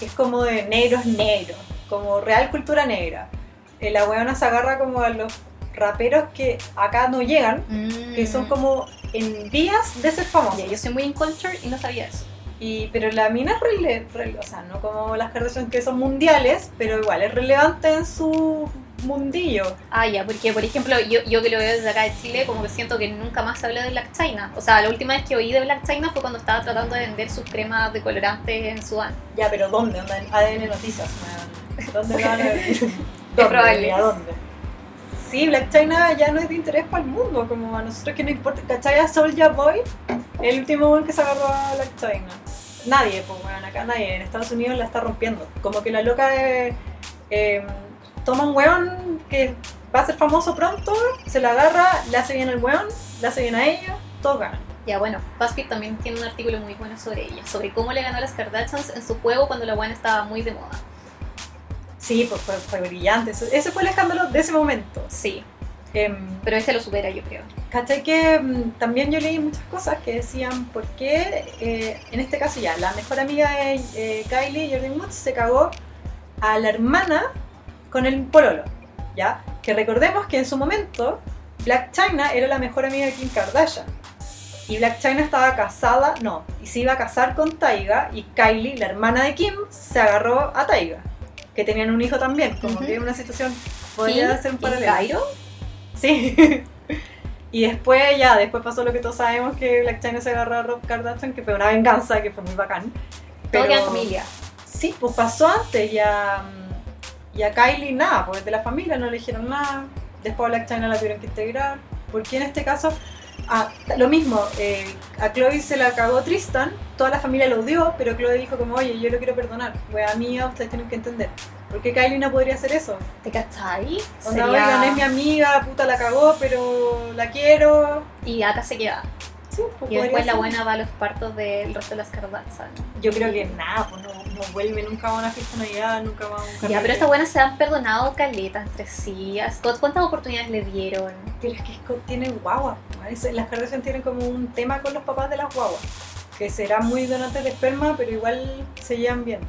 Es como de negros negros, como real cultura negra. Eh, La weona se agarra como a los raperos que acá no llegan, Mm. que son como en vías de ser famosos. Yo soy muy in culture y no sabía eso. Y, pero la mina es rele- rele- o sea, no como las Kardashian que son mundiales, pero igual es relevante en su mundillo. Ah, ya, porque por ejemplo, yo, yo que lo veo desde acá de Chile, como que siento que nunca más se habla de Black China. O sea, la última vez que oí de Black China fue cuando estaba tratando de vender sus cremas decolorantes en Sudán. Ya, pero ¿dónde? ¿Dónde? ADN Noticias. ¿Dónde van a <laughs> ¿Dónde? probable. ¿Y ¿A dónde? Sí, Black China ya no es de interés para el mundo, como a nosotros que no importa. ¿Cachai? A Soulja Boy, el último one que se agarró a Black China. Nadie, pues bueno, acá nadie. En Estados Unidos la está rompiendo. Como que la loca eh, toma un weón que va a ser famoso pronto, se la agarra, le hace bien al weón, le hace bien a ella, todos ganan. Ya, bueno, BuzzFeed también tiene un artículo muy bueno sobre ella, sobre cómo le ganó a las Kardashians en su juego cuando la buena estaba muy de moda. Sí, pues fue, fue brillante. Ese fue el escándalo de ese momento. Sí, Em, pero este lo supera, yo creo. ¿Cachai que mm, también yo leí muchas cosas que decían por qué, eh, en este caso ya, la mejor amiga de eh, Kylie, Jordan Woods, se cagó a la hermana con el pololo, ¿ya? Que recordemos que en su momento Black China era la mejor amiga de Kim Kardashian. Y Black China estaba casada, no, y se iba a casar con Taiga y Kylie, la hermana de Kim, se agarró a Taiga, que tenían un hijo también, como que una situación, podría ser un y paralelo. Cairo, Sí. <laughs> Y después ya, después pasó lo que todos sabemos que Black China se agarró a Rob Kardashian, que fue una venganza, que fue muy bacán. todo queda en familia. Sí, pues pasó antes y a, mm, y a Kylie nada, porque de la familia no le dijeron nada. Después a Black China la tuvieron que integrar. Porque en este caso, ah, lo mismo, eh, a Chloe se la cagó Tristan, toda la familia lo odió, pero Chloe dijo como, oye, yo lo quiero perdonar. Wea mía, ustedes tienen que entender. ¿Por qué Kylie no podría hacer eso? ¿Te cachai? Onda, Sería- oigan, es mi amiga, puta la cagó, pero la quiero. Y acá se queda. Sí, pues Y después la ser. buena va a los partos del resto de las Kardashian. Yo creo que nada, pues no, no vuelve nunca a una fiesta de Navidad, nunca va a un Ya, carrete. pero estas buenas se han perdonado caleta entre sí. A Scott, ¿cuántas oportunidades le dieron? Pero es que Scott tiene guagua. parece- Las Kardashian tienen como un tema con los papás de las guaguas. Que será muy donantes de esperma, pero igual se llevan bien.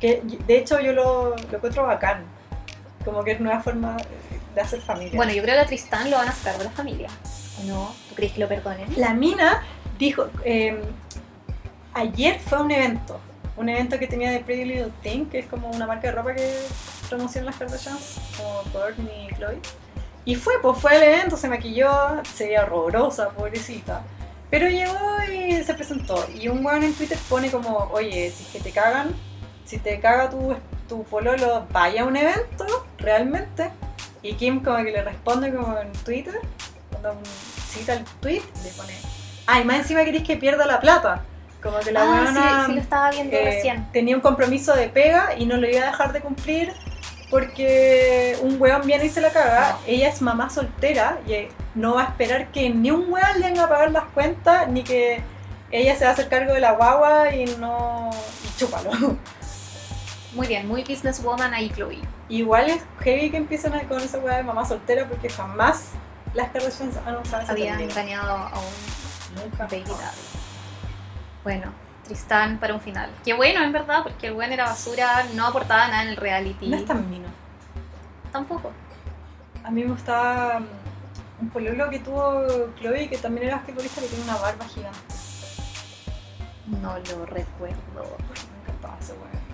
Que de hecho yo lo, lo encuentro bacán. Como que es nueva forma de hacer familia. Bueno, yo creo que a Tristán lo van a sacar de la familia. ¿O no? ¿Tú crees que lo perdonen? La mina dijo, eh, ayer fue un evento, un evento que tenía de Pretty Little Thing, que es como una marca de ropa que promociona las Kardashians, como Kourtney y Chloe. Y fue, pues fue el evento, se maquilló, se veía horrorosa, pobrecita. Pero llegó y se presentó. Y un weón en Twitter pone como, oye, si es que te cagan, si te caga tu, tu pololo, vaya a un evento, realmente. Y Kim como que le responde como en Twitter, cuando cita el tweet, le pone, ay, más encima querés que pierda la plata. Como que la ah, sí, sí lo estaba viendo eh, recién. tenía un compromiso de pega y no lo iba a dejar de cumplir porque un weón viene y se la caga. No. Ella es mamá soltera y eh, no va a esperar que ni un weón le venga a pagar las cuentas ni que ella se va a hacer cargo de la guagua y no. y chúpalo. <laughs> Muy bien, muy businesswoman ahí, Chloe. Igual es heavy que empiecen a- con esa weá de mamá soltera porque jamás las Kardashians han usado ese Habían engañado a un Nunca. baby daddy. Bueno, Tristán para un final. Qué bueno, en verdad, porque el buen era basura, no aportaba nada en el reality. No es tan mino. Tampoco. A mí me gustaba mm, un pololo que tuvo Chloe que también era basquetbolista que tiene una barba gigante. No lo recuerdo.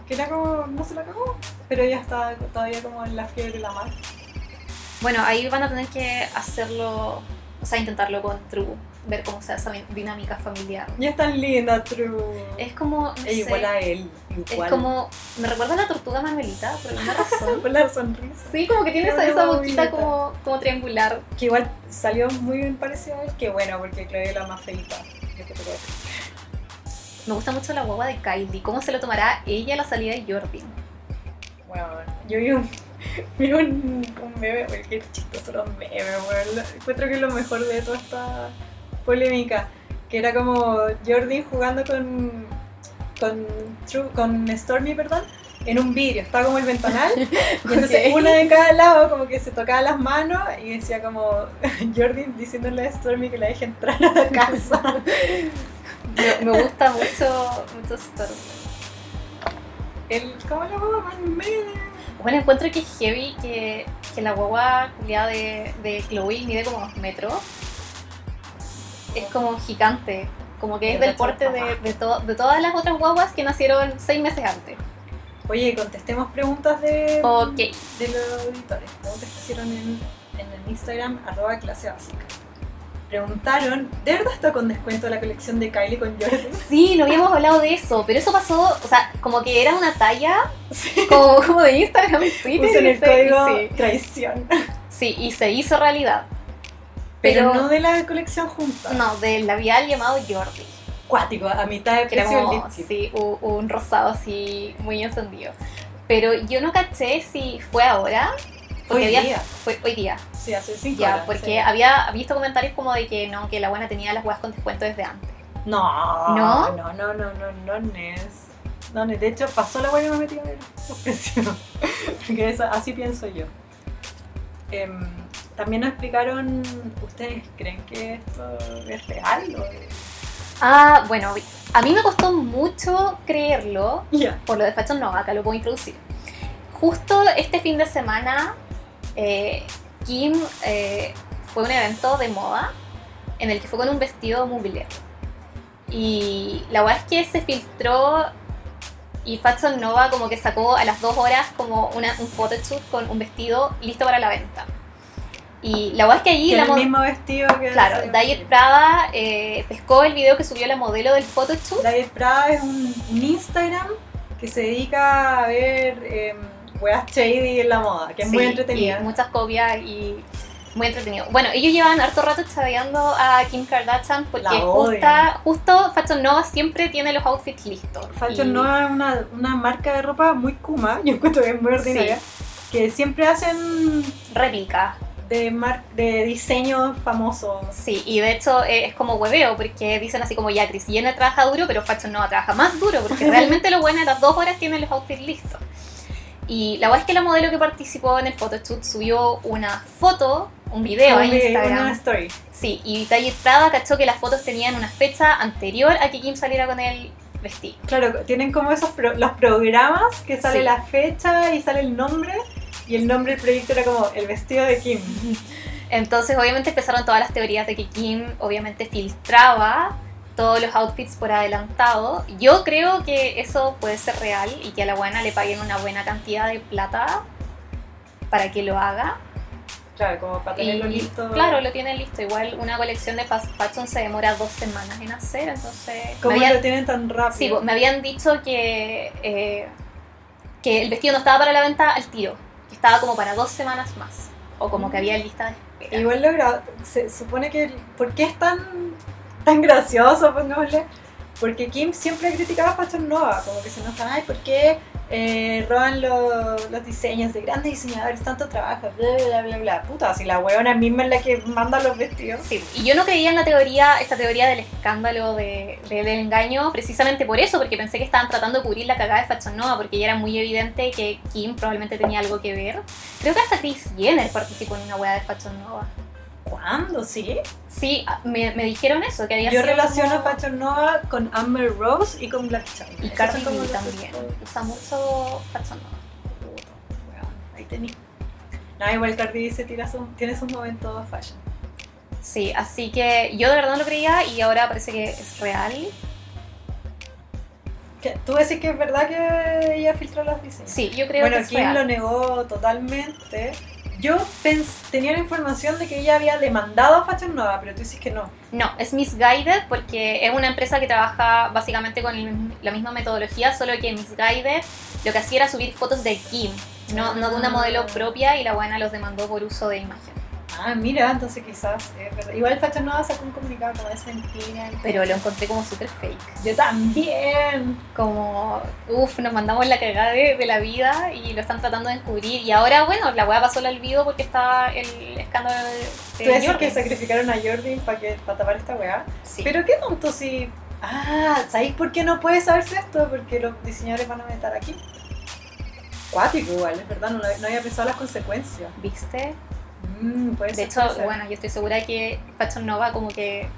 Que era como, no se la cagó, pero ella está todavía como en la fiebre de la mar. Bueno, ahí van a tener que hacerlo. O sea, intentarlo con True, ver cómo se hace esa dinámica familiar. Y es tan linda, True. Es como, no Es sé, igual a él. es Igual. como, me recuerda a la tortuga Manuelita, por alguna <laughs> razón. Por la sonrisa. Sí, como que tiene esa, boquita como, como triangular. Que igual salió muy bien parecido a él. Que bueno, porque Chloe es la más feita. Yo que- Me gusta mucho la guagua de Kylie, cómo se lo tomará ella a la salida de Jordan. Bueno, yo vi un, <laughs> vi un, un meme, qué chistoso los memes, weón. Lo- Encuentro que es lo mejor de toda esta polémica. Que era como Jordi jugando con, con, con Stormy, perdón, en un vidrio. Estaba como el ventanal. Y <laughs> entonces Ok. una de cada lado como que se tocaba las manos y decía como <laughs> Jordi diciéndole a Stormy que la deje entrar a la casa. Me, me gusta mucho, mucho Storm. El, ¿Cómo la huevo más? Bueno, encuentro que es heavy que, que la guagua culiada de, de Chloe mide como dos metros. Es como gigante. Como que es del porte de, de, to- de todas las otras guaguas que nacieron seis meses antes. Oye, contestemos preguntas de, Ok. de los auditores. Preguntas que hicieron en, en el Instagram, arroba clase básica. Preguntaron, ¿de verdad está con descuento la colección de Kylie con Jordan? Sí, no habíamos hablado de eso, pero eso pasó, o sea, como que era una talla como, como de Instagram <laughs> y Twitter. El código sí, traición. sí, y se hizo realidad. Pero, Pero- no de la colección junta. No, del labial llamado Jordi. Cuático, a mitad de precio como, sí, un, un rosado así muy encendido. Pero yo no caché si fue ahora. Porque Hoy había, día. Fue hoy día, Sí, hace cinco ya, horas, porque sí. había visto comentarios como de que no, que la buena tenía las huevas con descuento desde antes. No, ¿No? no, no, no, no, no, Nes. No, Nes. De hecho, pasó la buena y me metí a ver <laughs> los precios. Porque eso- así pienso yo. Em, también nos explicaron, ¿ustedes creen que esto es real? Ah, bueno, a mí me costó mucho creerlo Ya. por lo de Fashion Nova, acá lo puedo introducir. Justo este fin de semana, eh, Kim eh, fue a un evento de moda en el que fue con un vestido mugler. Y la verdad es que se filtró y Fashion Nova como que sacó a las dos horas como una, un photoshoot con un vestido listo para la venta. Y la verdad es que allí la el mo- mismo vestido que... Claro, Diet Prada eh, pescó el video que subió la modelo del photoshoot Diet Prada es un, un Instagram que se dedica a ver em, weas shady en la moda, que es muy entretenida. y muchas copias y muy entretenido. Bueno, ellos llevan harto rato chaveando a Kim Kardashian porque justa, justo Fashion Nova siempre tiene los outfits listos. Fashion Y- Nova es una, una marca de ropa muy kuma, <laughs> yo encuentro que es muy ordinaria, que siempre hacen Réplica, de, mar de diseños famosos. sí, y de hecho eh, es como hueveo porque dicen así como ya Chris Jenner trabaja duro, pero Fashion Nova trabaja más duro porque <laughs> realmente lo bueno es las dos horas tienen los outfits listos. Y la verdad es que la modelo que participó en el photoshoot subió una foto, un video video, Instagram. Una story. Sí, y Diet Prada cachó que las fotos tenían una fecha anterior a que Kim saliera con el vestido. Claro, tienen como esos pro- los programas que sale Sí. la fecha y sale el nombre. Y el nombre del proyecto era como el vestido de Kim. Entonces, obviamente empezaron todas las teorías de que Kim obviamente filtraba todos los outfits por adelantado. Yo creo que eso puede ser real y que a la buena le paguen una buena cantidad de plata para que lo haga. Claro, como para Y, tenerlo listo. Claro, lo tienen listo. Igual una colección de fashion se demora dos semanas en hacer, entonces... ¿Cómo habían- lo tienen tan rápido? Sí, pues, me habían dicho que, eh, que el vestido no estaba para la venta al tiro, que estaba como para dos semanas más, o como que había lista de espera. Igual lo se supone que. ¿Por qué es tan, tan gracioso, pongámosle? Porque Kim siempre criticaba a Fashion Nova, como que se enoja, ay, ¿por qué eh, roban lo- los diseños de grandes diseñadores, tanto trabajo, bla, bla, bla, bla? Puta, si la huevona misma es la que manda los vestidos. Sí, y yo no creía en la teoría, esta teoría del escándalo de, de- del engaño, precisamente por eso, porque pensé que estaban tratando de cubrir la cagada de Fashion Nova, porque ya era muy evidente que Kim probablemente tenía algo que ver. Creo que hasta Chris Jenner participó en una wea de Fashion Nova. ¿Cuándo? ¿Sí? Sí, me, me dijeron eso, que había Yo sido relaciono como- Fashion Nova con Amber Rose y con Black China. Y Cardi B también, usa mucho Fashion Nova. Ahí tení. No, igual Cardi B se tira su- tiene sus momentos fashion. Sí, así que yo de verdad no lo creía y ahora parece que es real. ¿Tú decís que es verdad que ella filtró los diseños? Sí, yo creo bueno, que es Kim real. lo negó totalmente. Yo pens- tenía la información de que ella había demandado a Fashion Nova, pero tú dices que no. No, es Misguided porque es una empresa que trabaja básicamente con el- la misma metodología, solo que Misguided lo que hacía era subir fotos de Kim, no, no de una modelo propia y la buena los demandó por uso de imagen. Ah, mira, entonces quizás verdad. Igual Fashion Nova sacó un comunicado como es mentira. Pero lo encontré como súper fake. Yo también. Como, uff, nos mandamos la cagada de, de la vida y lo están tratando de encubrir. Y ahora, bueno, la weá pasó al olvido porque está el escándalo de, Tú de decís que sacrificaron a Jordan para para tapar esta weá. Sí. Pero qué tonto si. Ah, ¿sabéis por qué no puede saberse esto? Porque los diseñadores van a meter aquí. Cuático igual, es verdad, no, no había pensado las consecuencias. ¿Viste? Mm, De hecho, bueno, yo estoy segura que Fashion Nova como que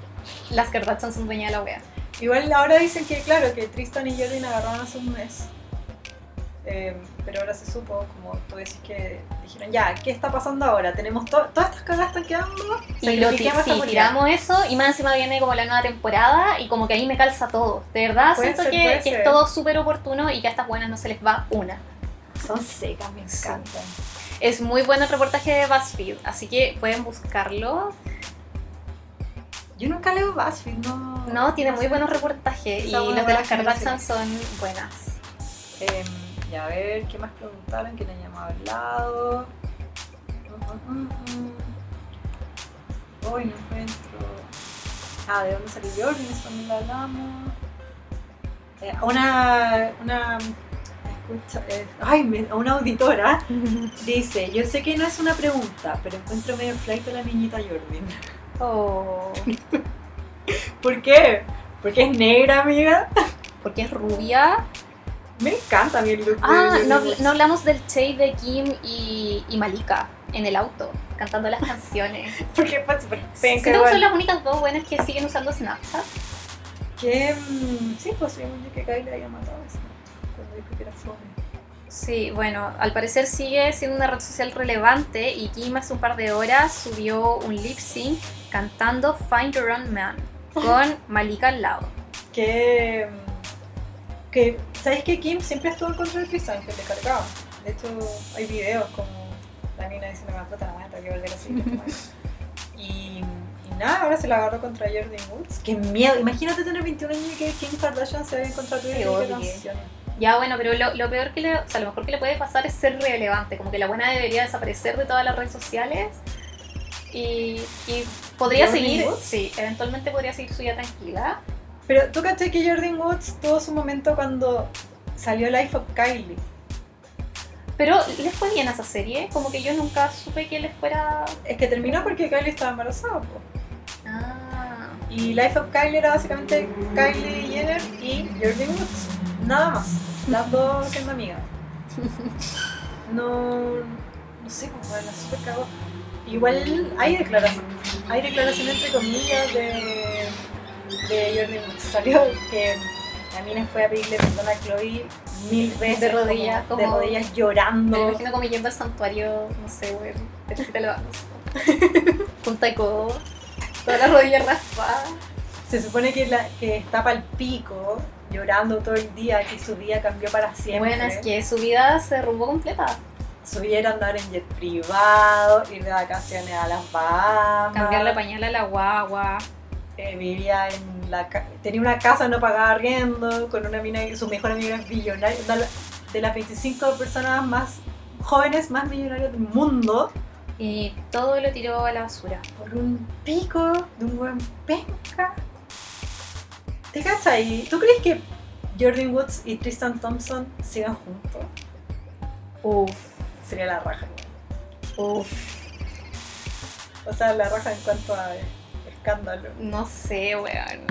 las Kardashian son dueñas de la wea. Igual ahora dicen que, claro, que Tristan y Jordan agarraron hace un mes. Eh, pero ahora se supo, como tú decís que dijeron, ya, ¿qué está pasando ahora? Tenemos to- todas estas cagas están quedando. Y lo sí, moneda". tiramos eso y más encima viene como la nueva temporada y como que ahí me calza todo. De verdad Puede siento ser, que, es todo súper oportuno y que a estas buenas no se les va una. Son secas, me Sí. Es muy bueno el reportaje de BuzzFeed, así que pueden buscarlo. Yo nunca leo BuzzFeed, no. No, tiene muy sé. buenos reportajes y buena de las Kardashian son buenas. Eh, y a ver, ¿qué más preguntaron? ¿Quién hemos hablado? Mm, mm, mm. Hoy no encuentro. Ah, ¿de dónde salió Jordan? Eso también lo hablamos. Eh, una. Una. Eh, ay, me- una auditora dice: Yo sé que no es una pregunta, pero encuentro medio flight a la niñita Jordan. Oh, ¿Por qué? Porque es negra, amiga. porque es rubia. Me encanta a el look. de Ah, no, no hablamos del Che de Kim y, y Malika en el auto, cantando las canciones. Porque pues, penca que son las únicas dos buenas que siguen usando Snapchat. Que mm, sí, pues sí, que Kylie había matado eso. Sí, bueno, al parecer sigue siendo una red social relevante y Kim hace un par de horas subió un lip sync cantando Find Your Own Man con <laughs> Malika al lado. Que. mm, que ¿Sabes que Kim siempre estuvo en contra de Tristan, que le cargaba? De hecho, hay videos como la mina diciendo que me puta la tengo que volver a seguir esta <laughs> madre". y, y nada, ahora se la agarró contra Jordan Woods. ¡Qué miedo! Imagínate tener 21 años y que Kim Kardashian se vaya en contra tuya y Ya, bueno, pero lo, lo peor que le, o sea, lo mejor que le puede pasar es ser relevante, como que la buena debería desaparecer de todas las redes sociales y, y podría ¿Jordan seguir, Woods? sí, eventualmente podría seguir su vida tranquila. Pero tú caché que Jordan Woods tuvo su momento cuando salió Life of Kylie. Pero les fue bien a esa serie, como que yo nunca supe que les fuera... Es que terminó porque Kylie estaba embarazada. po. Ah, Y Life of Kylie era básicamente Kylie Jenner y Jordan Woods. Nada más. Las dos siendo amigas. <laughs> No. No sé, pues bueno, súper cagó. Igual hay declaración. Hay declaración entre comillas de. de Woods. Salió que la mina fue a pedirle perdón a Chloe mil veces. De rodillas, como- de rodillas me lo llorando. imagino como yendo al santuario, no sé, güey, te lo vamos. Punta codo, todas las rodillas raspadas. Se supone que, la, que está pa'l pico, llorando todo el día, que su vida cambió para siempre. Bueno, es que su vida se derrumbó completa. Su vida era andar en jet privado, ir de vacaciones a las Bahamas. Cambiarle pañal a la guagua. eh, vivía en la tenía una casa, no pagaba arriendo, con una mina, su mejor amiga es billonaria, de las 25 personas más jóvenes, más millonarias del mundo, Y todo lo tiró a la basura. por un pico de un buen penca. ¿Te? ¿Y ¿Tú crees que Jordan Woods y Tristan Thompson sigan juntos? Uf, Sería la raja. uf. O sea, la raja en cuanto a escándalo. No sé, weón.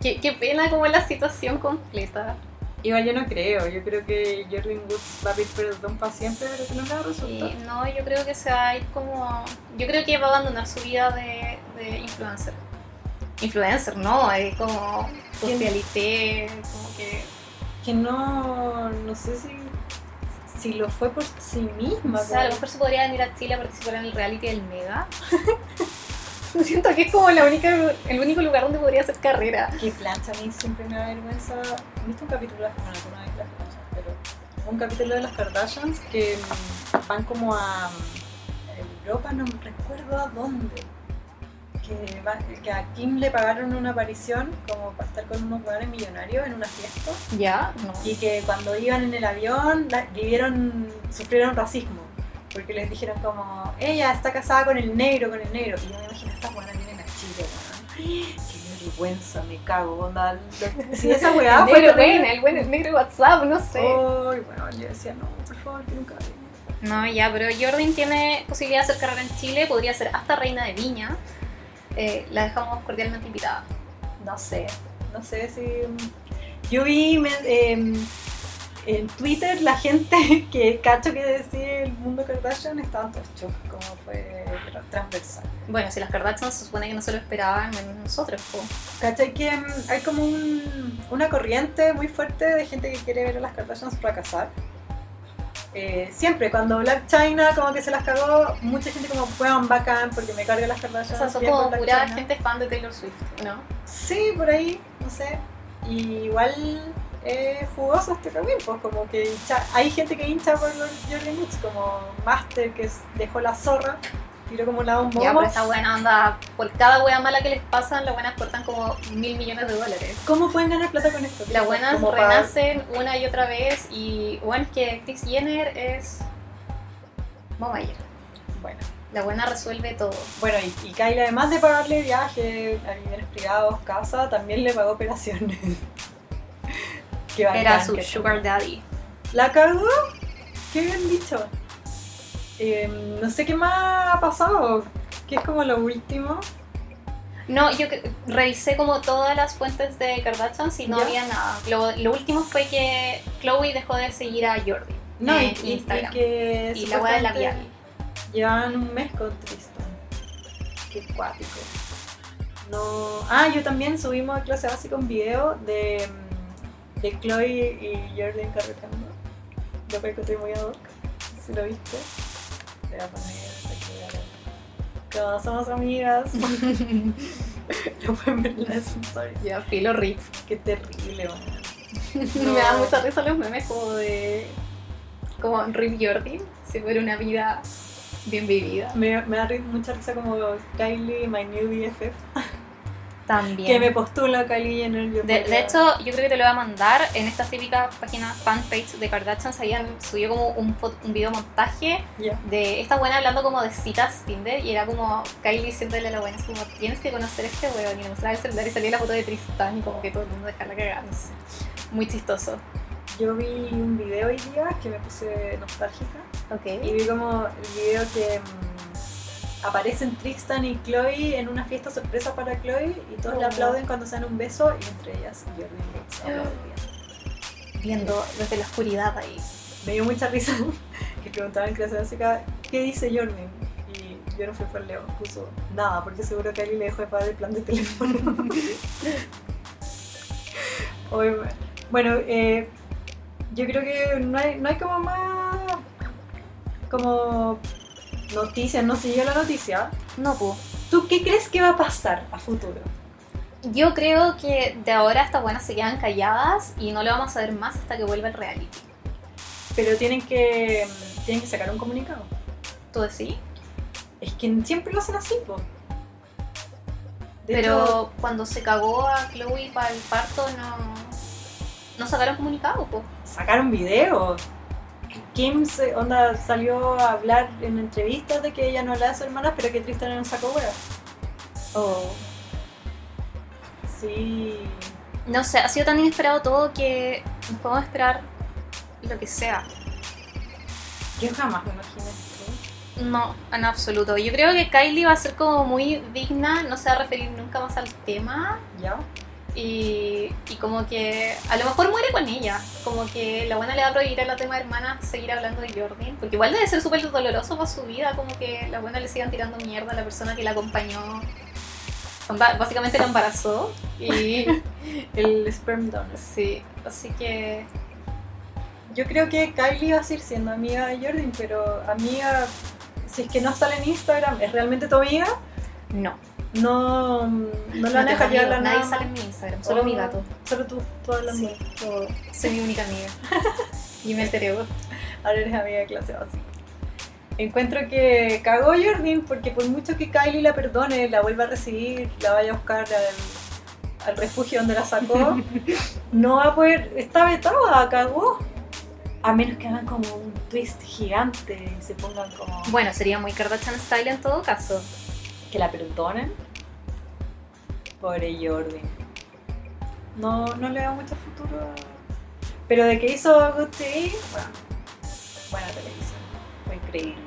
Qué, qué pena como la situación completa. Igual yo no creo, yo creo que Jordan Woods va a pedir perdón para siempre, pero que no me va a resultar. No, yo creo que se va a ir como. Yo creo que va a abandonar su vida de, de influencer. Influencer, no, es como socialité, como que. Que no, no sé si, si lo fue por sí misma. O sea, a lo mejor se podría venir a Chile a participar en el reality del Mega. <laughs> <laughs> Siento que es como la única, el único lugar donde podría hacer carrera. Que plancha a mí siempre me da vergüenza. ¿Has visto un capítulo de las bueno, vez las Kardashians, pero un capítulo de las Kardashians que mm, van como a, Europa, no recuerdo a dónde. Que, va- que a Kim le pagaron una aparición como para estar con unos jugadores millonarios en una fiesta. ¿Ya? No. Y que cuando iban en el avión la- vivieron, sufrieron racismo. Porque les dijeron como, ella está casada con el negro, con el negro. Y yo me imagino, estas buenas vienen a Chile, weón. Qué vergüenza, me cago, onda. Si esa weá <laughs> el fue negro ven, el buen el negro WhatsApp, no sé. Ay, bueno, yo decía, no, por favor, que nunca venga. No, ya, pero Jordan tiene posibilidad de hacer carrera en Chile, podría ser hasta reina de Viña. Eh, la dejamos cordialmente invitada. No sé, no sé si... Yo vi me- em, en Twitter la gente <laughs> que cacho que decía el mundo Kardashian estaban todos chocos, como fue tra- transversal. Bueno, si las Kardashian se supone que no se lo esperaban, menos nosotros, po. ¿Cachai que em, hay como un- una corriente muy fuerte de gente que quiere ver a las Kardashians fracasar? Eh, siempre, cuando Black China como que se las cagó, mucha gente como fueron bacán porque me carga las O Kardashians. sea, son como pura gente fan de Taylor Swift, ¿no? Sí, por ahí, no sé. Y igual es jugoso este camino, pues como que hincha- hay gente que hincha por los Jordan Woods, como Master que dejó la zorra, tiró como la bomba. Ya, pero esta buena onda, por cada wea mala que les pasan, las buenas cortan como mil millones de dólares. ¿Cómo pueden ganar plata con esto? Las buenas renacen una y otra vez y bueno, es que Kris Jenner es... Ir. Bueno, La buena resuelve todo. bueno y, y Kylie además de pagarle viaje, aviones privados, casa, también le pagó operaciones. <laughs> Era su sugar daddy. ¿La cagó? Qué bien dicho. Eh, no sé qué más ha pasado, que es como lo último. No, yo revisé como todas las fuentes de Kardashian y no ¿Ya? había nada. Lo, lo último fue que Chloe dejó de seguir a Jordi No, y, en y- y Instagram. que Y la wea del supuestamente labial. Llevan un mes con Tristan. Qué cuático. No. Ah, yo también subimos a clase básica un video de, de Chloe y Jordan carreteando. Lo que encontré muy ad hoc. Si lo viste. Te voy a poner aquí a ver. Como somos amigas. lo pueden ver las stories. Ya, filo rip. Qué terrible, man. <laughs> Me da mucha risa los memes como de. como Rip Jordi, si fuera una vida bien vivida. Me, me da mucha risa como Kylie, my new BFF. <laughs> También. Que me postula Kylie Jenner. yo De, de hecho, yo creo que te lo voy a mandar en estas típicas páginas fanpage de Kardashian. Habían subido como un, un video montaje Ya. de esta buena hablando como de citas Tinder y era como Kylie diciéndole a la buena, es como tienes que conocer a este weón y le mostraba el celular y salía la foto de Tristan y como que todo el mundo dejarla cagar. no sé. Muy chistoso. Yo vi un video hoy día que me puse nostálgica Ok. y vi como el video que aparecen Tristan y Chloe en una fiesta sorpresa para Chloe y todos le Oh. aplauden cuando se dan un beso y entre ellas Jordan Woods aplaudiendo. Viendo desde la oscuridad ahí. Me dio mucha risa <laughs> que preguntaban en clase básica ¿qué dice Jordan? Y yo no fui por Leo, puso nada porque seguro que Kylie le dejó de pagar el plan de teléfono. <laughs> Bueno, eh, yo creo que no hay, no hay como más como noticias, no siguió la noticia. No, pues. ¿Tú qué crees que va a pasar a futuro? Yo creo que de ahora estas buenas se quedan calladas y no lo vamos a ver más hasta que vuelva el reality. Pero tienen que tienen que sacar un comunicado. ¿Tú decís? Es que siempre lo hacen así, po. De Pero hecho, cuando se cagó a Chloe para el parto no, no sacaron comunicado, pues. sacaron video. Kim se, onda, salió a hablar en entrevistas de que ella no hablaba de su hermana, pero que Tristan no sacó hueá. Oh. Sí. No sé, ha sido tan inesperado todo que nos podemos esperar lo que sea. Yo jamás me imaginé esto. No, en absoluto. Yo creo que Kylie va a ser como muy digna, no se va a referir nunca más al tema ¿Ya? Y, y como que a lo mejor muere con ella. Como que la buena le va a prohibir a la tema hermana seguir hablando de Jordan, porque igual debe ser súper doloroso para su vida, como que la buena le sigan tirando mierda a la persona que la acompañó. Básicamente la embarazó y <laughs> El sperm donor. sí, así que Yo creo que Kylie va a seguir siendo amiga de Jordan, pero amiga, si es que no sale en Instagram, ¿es realmente tu amiga? no. No, no a No llevar amigos, la Nadie nada sale en mi Instagram, solo Oh, mi gato. Solo tú, todas las Sí, mías. Soy mi única amiga. <laughs> y me enteré. Ahora eres amiga de clase básica. encuentro que cagó Jordan porque por mucho que Kylie la perdone, la vuelva a recibir, la vaya a buscar al, al refugio donde la sacó, <laughs> no va a poder, está vetada, cagó. A menos que hagan como un twist gigante y se pongan como Bueno, sería muy Kardashian style en todo caso. Que la perdonen. Pobre Jordan. No, no le da mucho futuro. Pero de que hizo Good TV, bueno, buena televisión. Fue increíble.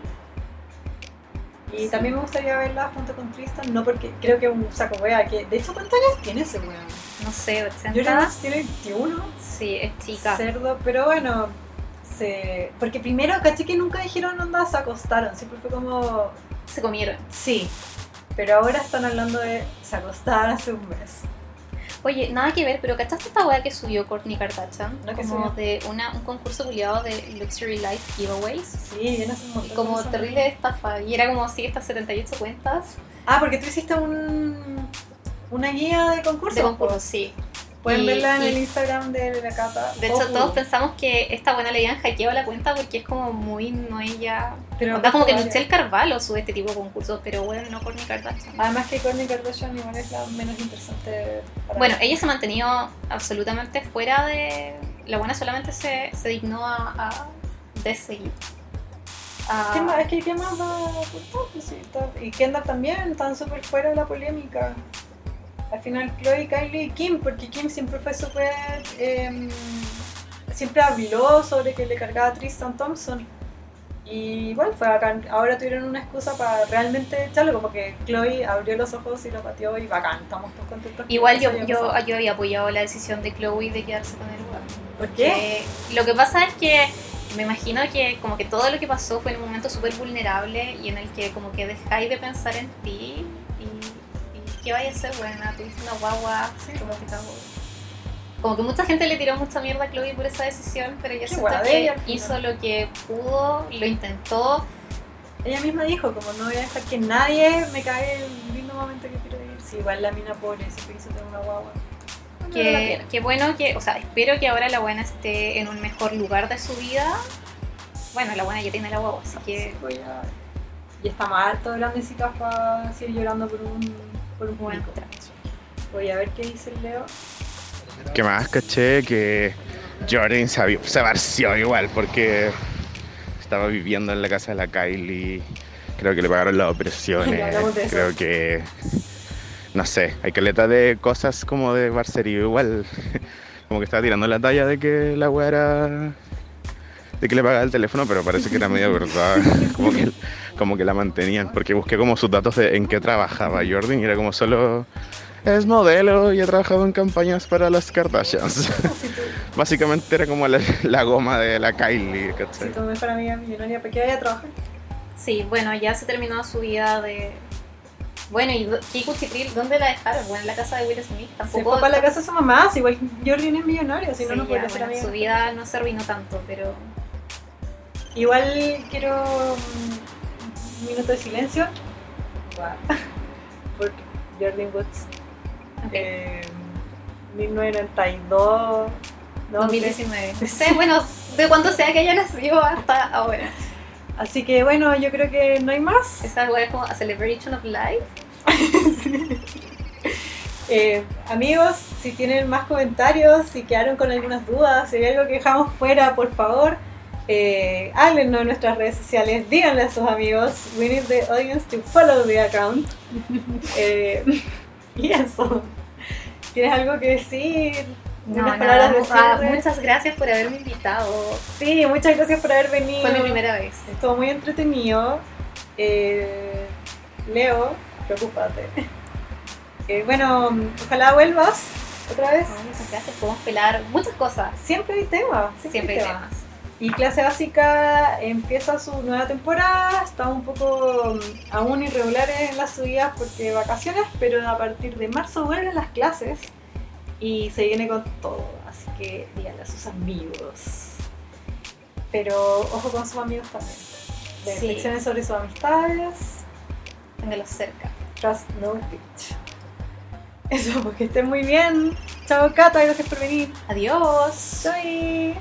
Y Sí. también me gustaría verla junto con Tristan, no porque creo que es un saco wea que. De hecho, ¿cuántos años tiene ese weón? No sé, Jordan 80. tiene 21. Sí, es chica. Cerdo, pero bueno. Se... Porque primero caché que nunca dijeron onda se acostaron, siempre fue como Se comieron. Sí, pero ahora están hablando de se acostaban hace un mes. Oye, nada que ver, pero ¿cachaste esta weá que subió Kourtney Kardashian? ¿No que como subió? de una, un concurso culiado de Luxury Life Giveaways. Sí, viene hace un Y montón. como de terrible de estafa. Y era como así, estas 78 cuentas Ah, porque tú hiciste un, una guía de concurso. de concursos, sí. Pueden Y- verla en y- el Instagram de la Cata. De hecho, todos pensamos que esta buena le habían hackeado la cuenta porque es como muy, no ella... Pero Onda como que varias. Michelle Carvalho sube este tipo de concursos, pero bueno, no Kourtney Kardashian. Además que Kourtney Kardashian igual es la menos interesante para Bueno, mí. ella se ha mantenido absolutamente fuera de... La buena solamente se, se dignó a, a desseguir. A- ¿Qué más? Es que ¿qué más va a aportar? Y Kendall también están súper fuera de la polémica. Al final Chloe, Kylie y Kim, porque Kim siempre fue súper... em, siempre habló sobre que le cargaba a Tristan Thompson. Y igual fue bacán. Ahora tuvieron una excusa para realmente echarlo, como que Chloe abrió los ojos y lo pateó y bacán. Estamos todos contentos. Igual yo, yo, pasado. yo había apoyado la decisión de Chloe de quedarse con el lugar. ¿Por qué? Que lo que pasa es que me imagino que como que todo lo que pasó fue en un momento súper vulnerable y en el que como que dejáis de pensar en ti qué vaya a ser buena, tuviste una guagua, como que. Como que mucha gente le tiró mucha mierda a Chloe por esa decisión, pero ella Qué siento que ella, hizo lo que pudo, lo intentó. Ella misma dijo, como no voy a dejar que nadie me cague el lindo momento que quiero vivir. Sí, igual la mina pobre siempre quiso tener una guagua. No Que, que bueno que, o sea, espero que ahora la buena esté en un mejor lugar de su vida. Bueno, la buena ya tiene la guagua, así que Sí, pues ya- Y está más alto de grandecita para seguir llorando por un, por un público. Voy a ver qué dice el Leo. ¿Qué más caché? Que Jordan se, se barció igual porque estaba viviendo en la casa de la Kylie. Creo que le pagaron las <laughs> operaciones. Creo que. No sé, hay caleta de cosas como de barcerío igual. <laughs> Como que estaba tirando la talla de que la weá era. de que le pagaba el teléfono, pero parece que era medio verdad. <laughs> Como que, como que la mantenían. Porque busqué como sus datos de en qué trabajaba Jordan y era como solo. Es modelo y ha trabajado en campañas para las Kardashians. <laughs> Básicamente era como la, la goma de la Kylie, si ¿cachai? amiga es millonaria, ¿para qué vaya a trabajar? Sí, bueno, ya se terminó su vida de. Bueno, ¿y cuchitril? ¿Dónde la dejaron? Bueno, en la casa de Will Smith. Se Tampoco. fue para la casa de su mamá, si igual Jordan es millonario, si no, Sí, no podría ser bueno, amiga. su vida no se arruinó tanto, pero. Igual quiero minuto de silencio <laughs> por Jordan Woods. ok, Eh, 1992. no, 2019. No sé, bueno, de cuánto sea que haya nacido hasta ahora. Así que bueno, yo creo que no hay más. Es como a celebration of life. <laughs> Eh, amigos, si tienen más comentarios, si quedaron con algunas dudas, si hay algo que dejamos fuera, por favor, eh, háblenos en nuestras redes sociales, díganle a sus amigos. We need the audience to follow the account. <laughs> Eh, <laughs> y eso. ¿Tienes algo que decir? No, Unas nada, palabras ah, muchas gracias por haberme invitado. Sí, muchas gracias por haber venido. Fue mi primera vez. Estuvo muy entretenido. Eh, Leo, preocúpate. Eh, bueno, ojalá vuelvas otra vez. Muchas gracias, podemos pelar muchas cosas. Siempre hay temas. Siempre hay temas. Y clase básica empieza su nueva temporada. Estamos un poco mm, aún irregulares en las subidas porque vacaciones, pero a partir de marzo vuelven las clases y se viene con todo. Así que díganle a sus amigos. Pero ojo con sus amigos también. Sí. Reflexiones sobre sus amistades. Téngalos cerca. Trust no bitch. Eso, porque estén muy bien. Chao, Cata, gracias por venir. Adiós. Soy.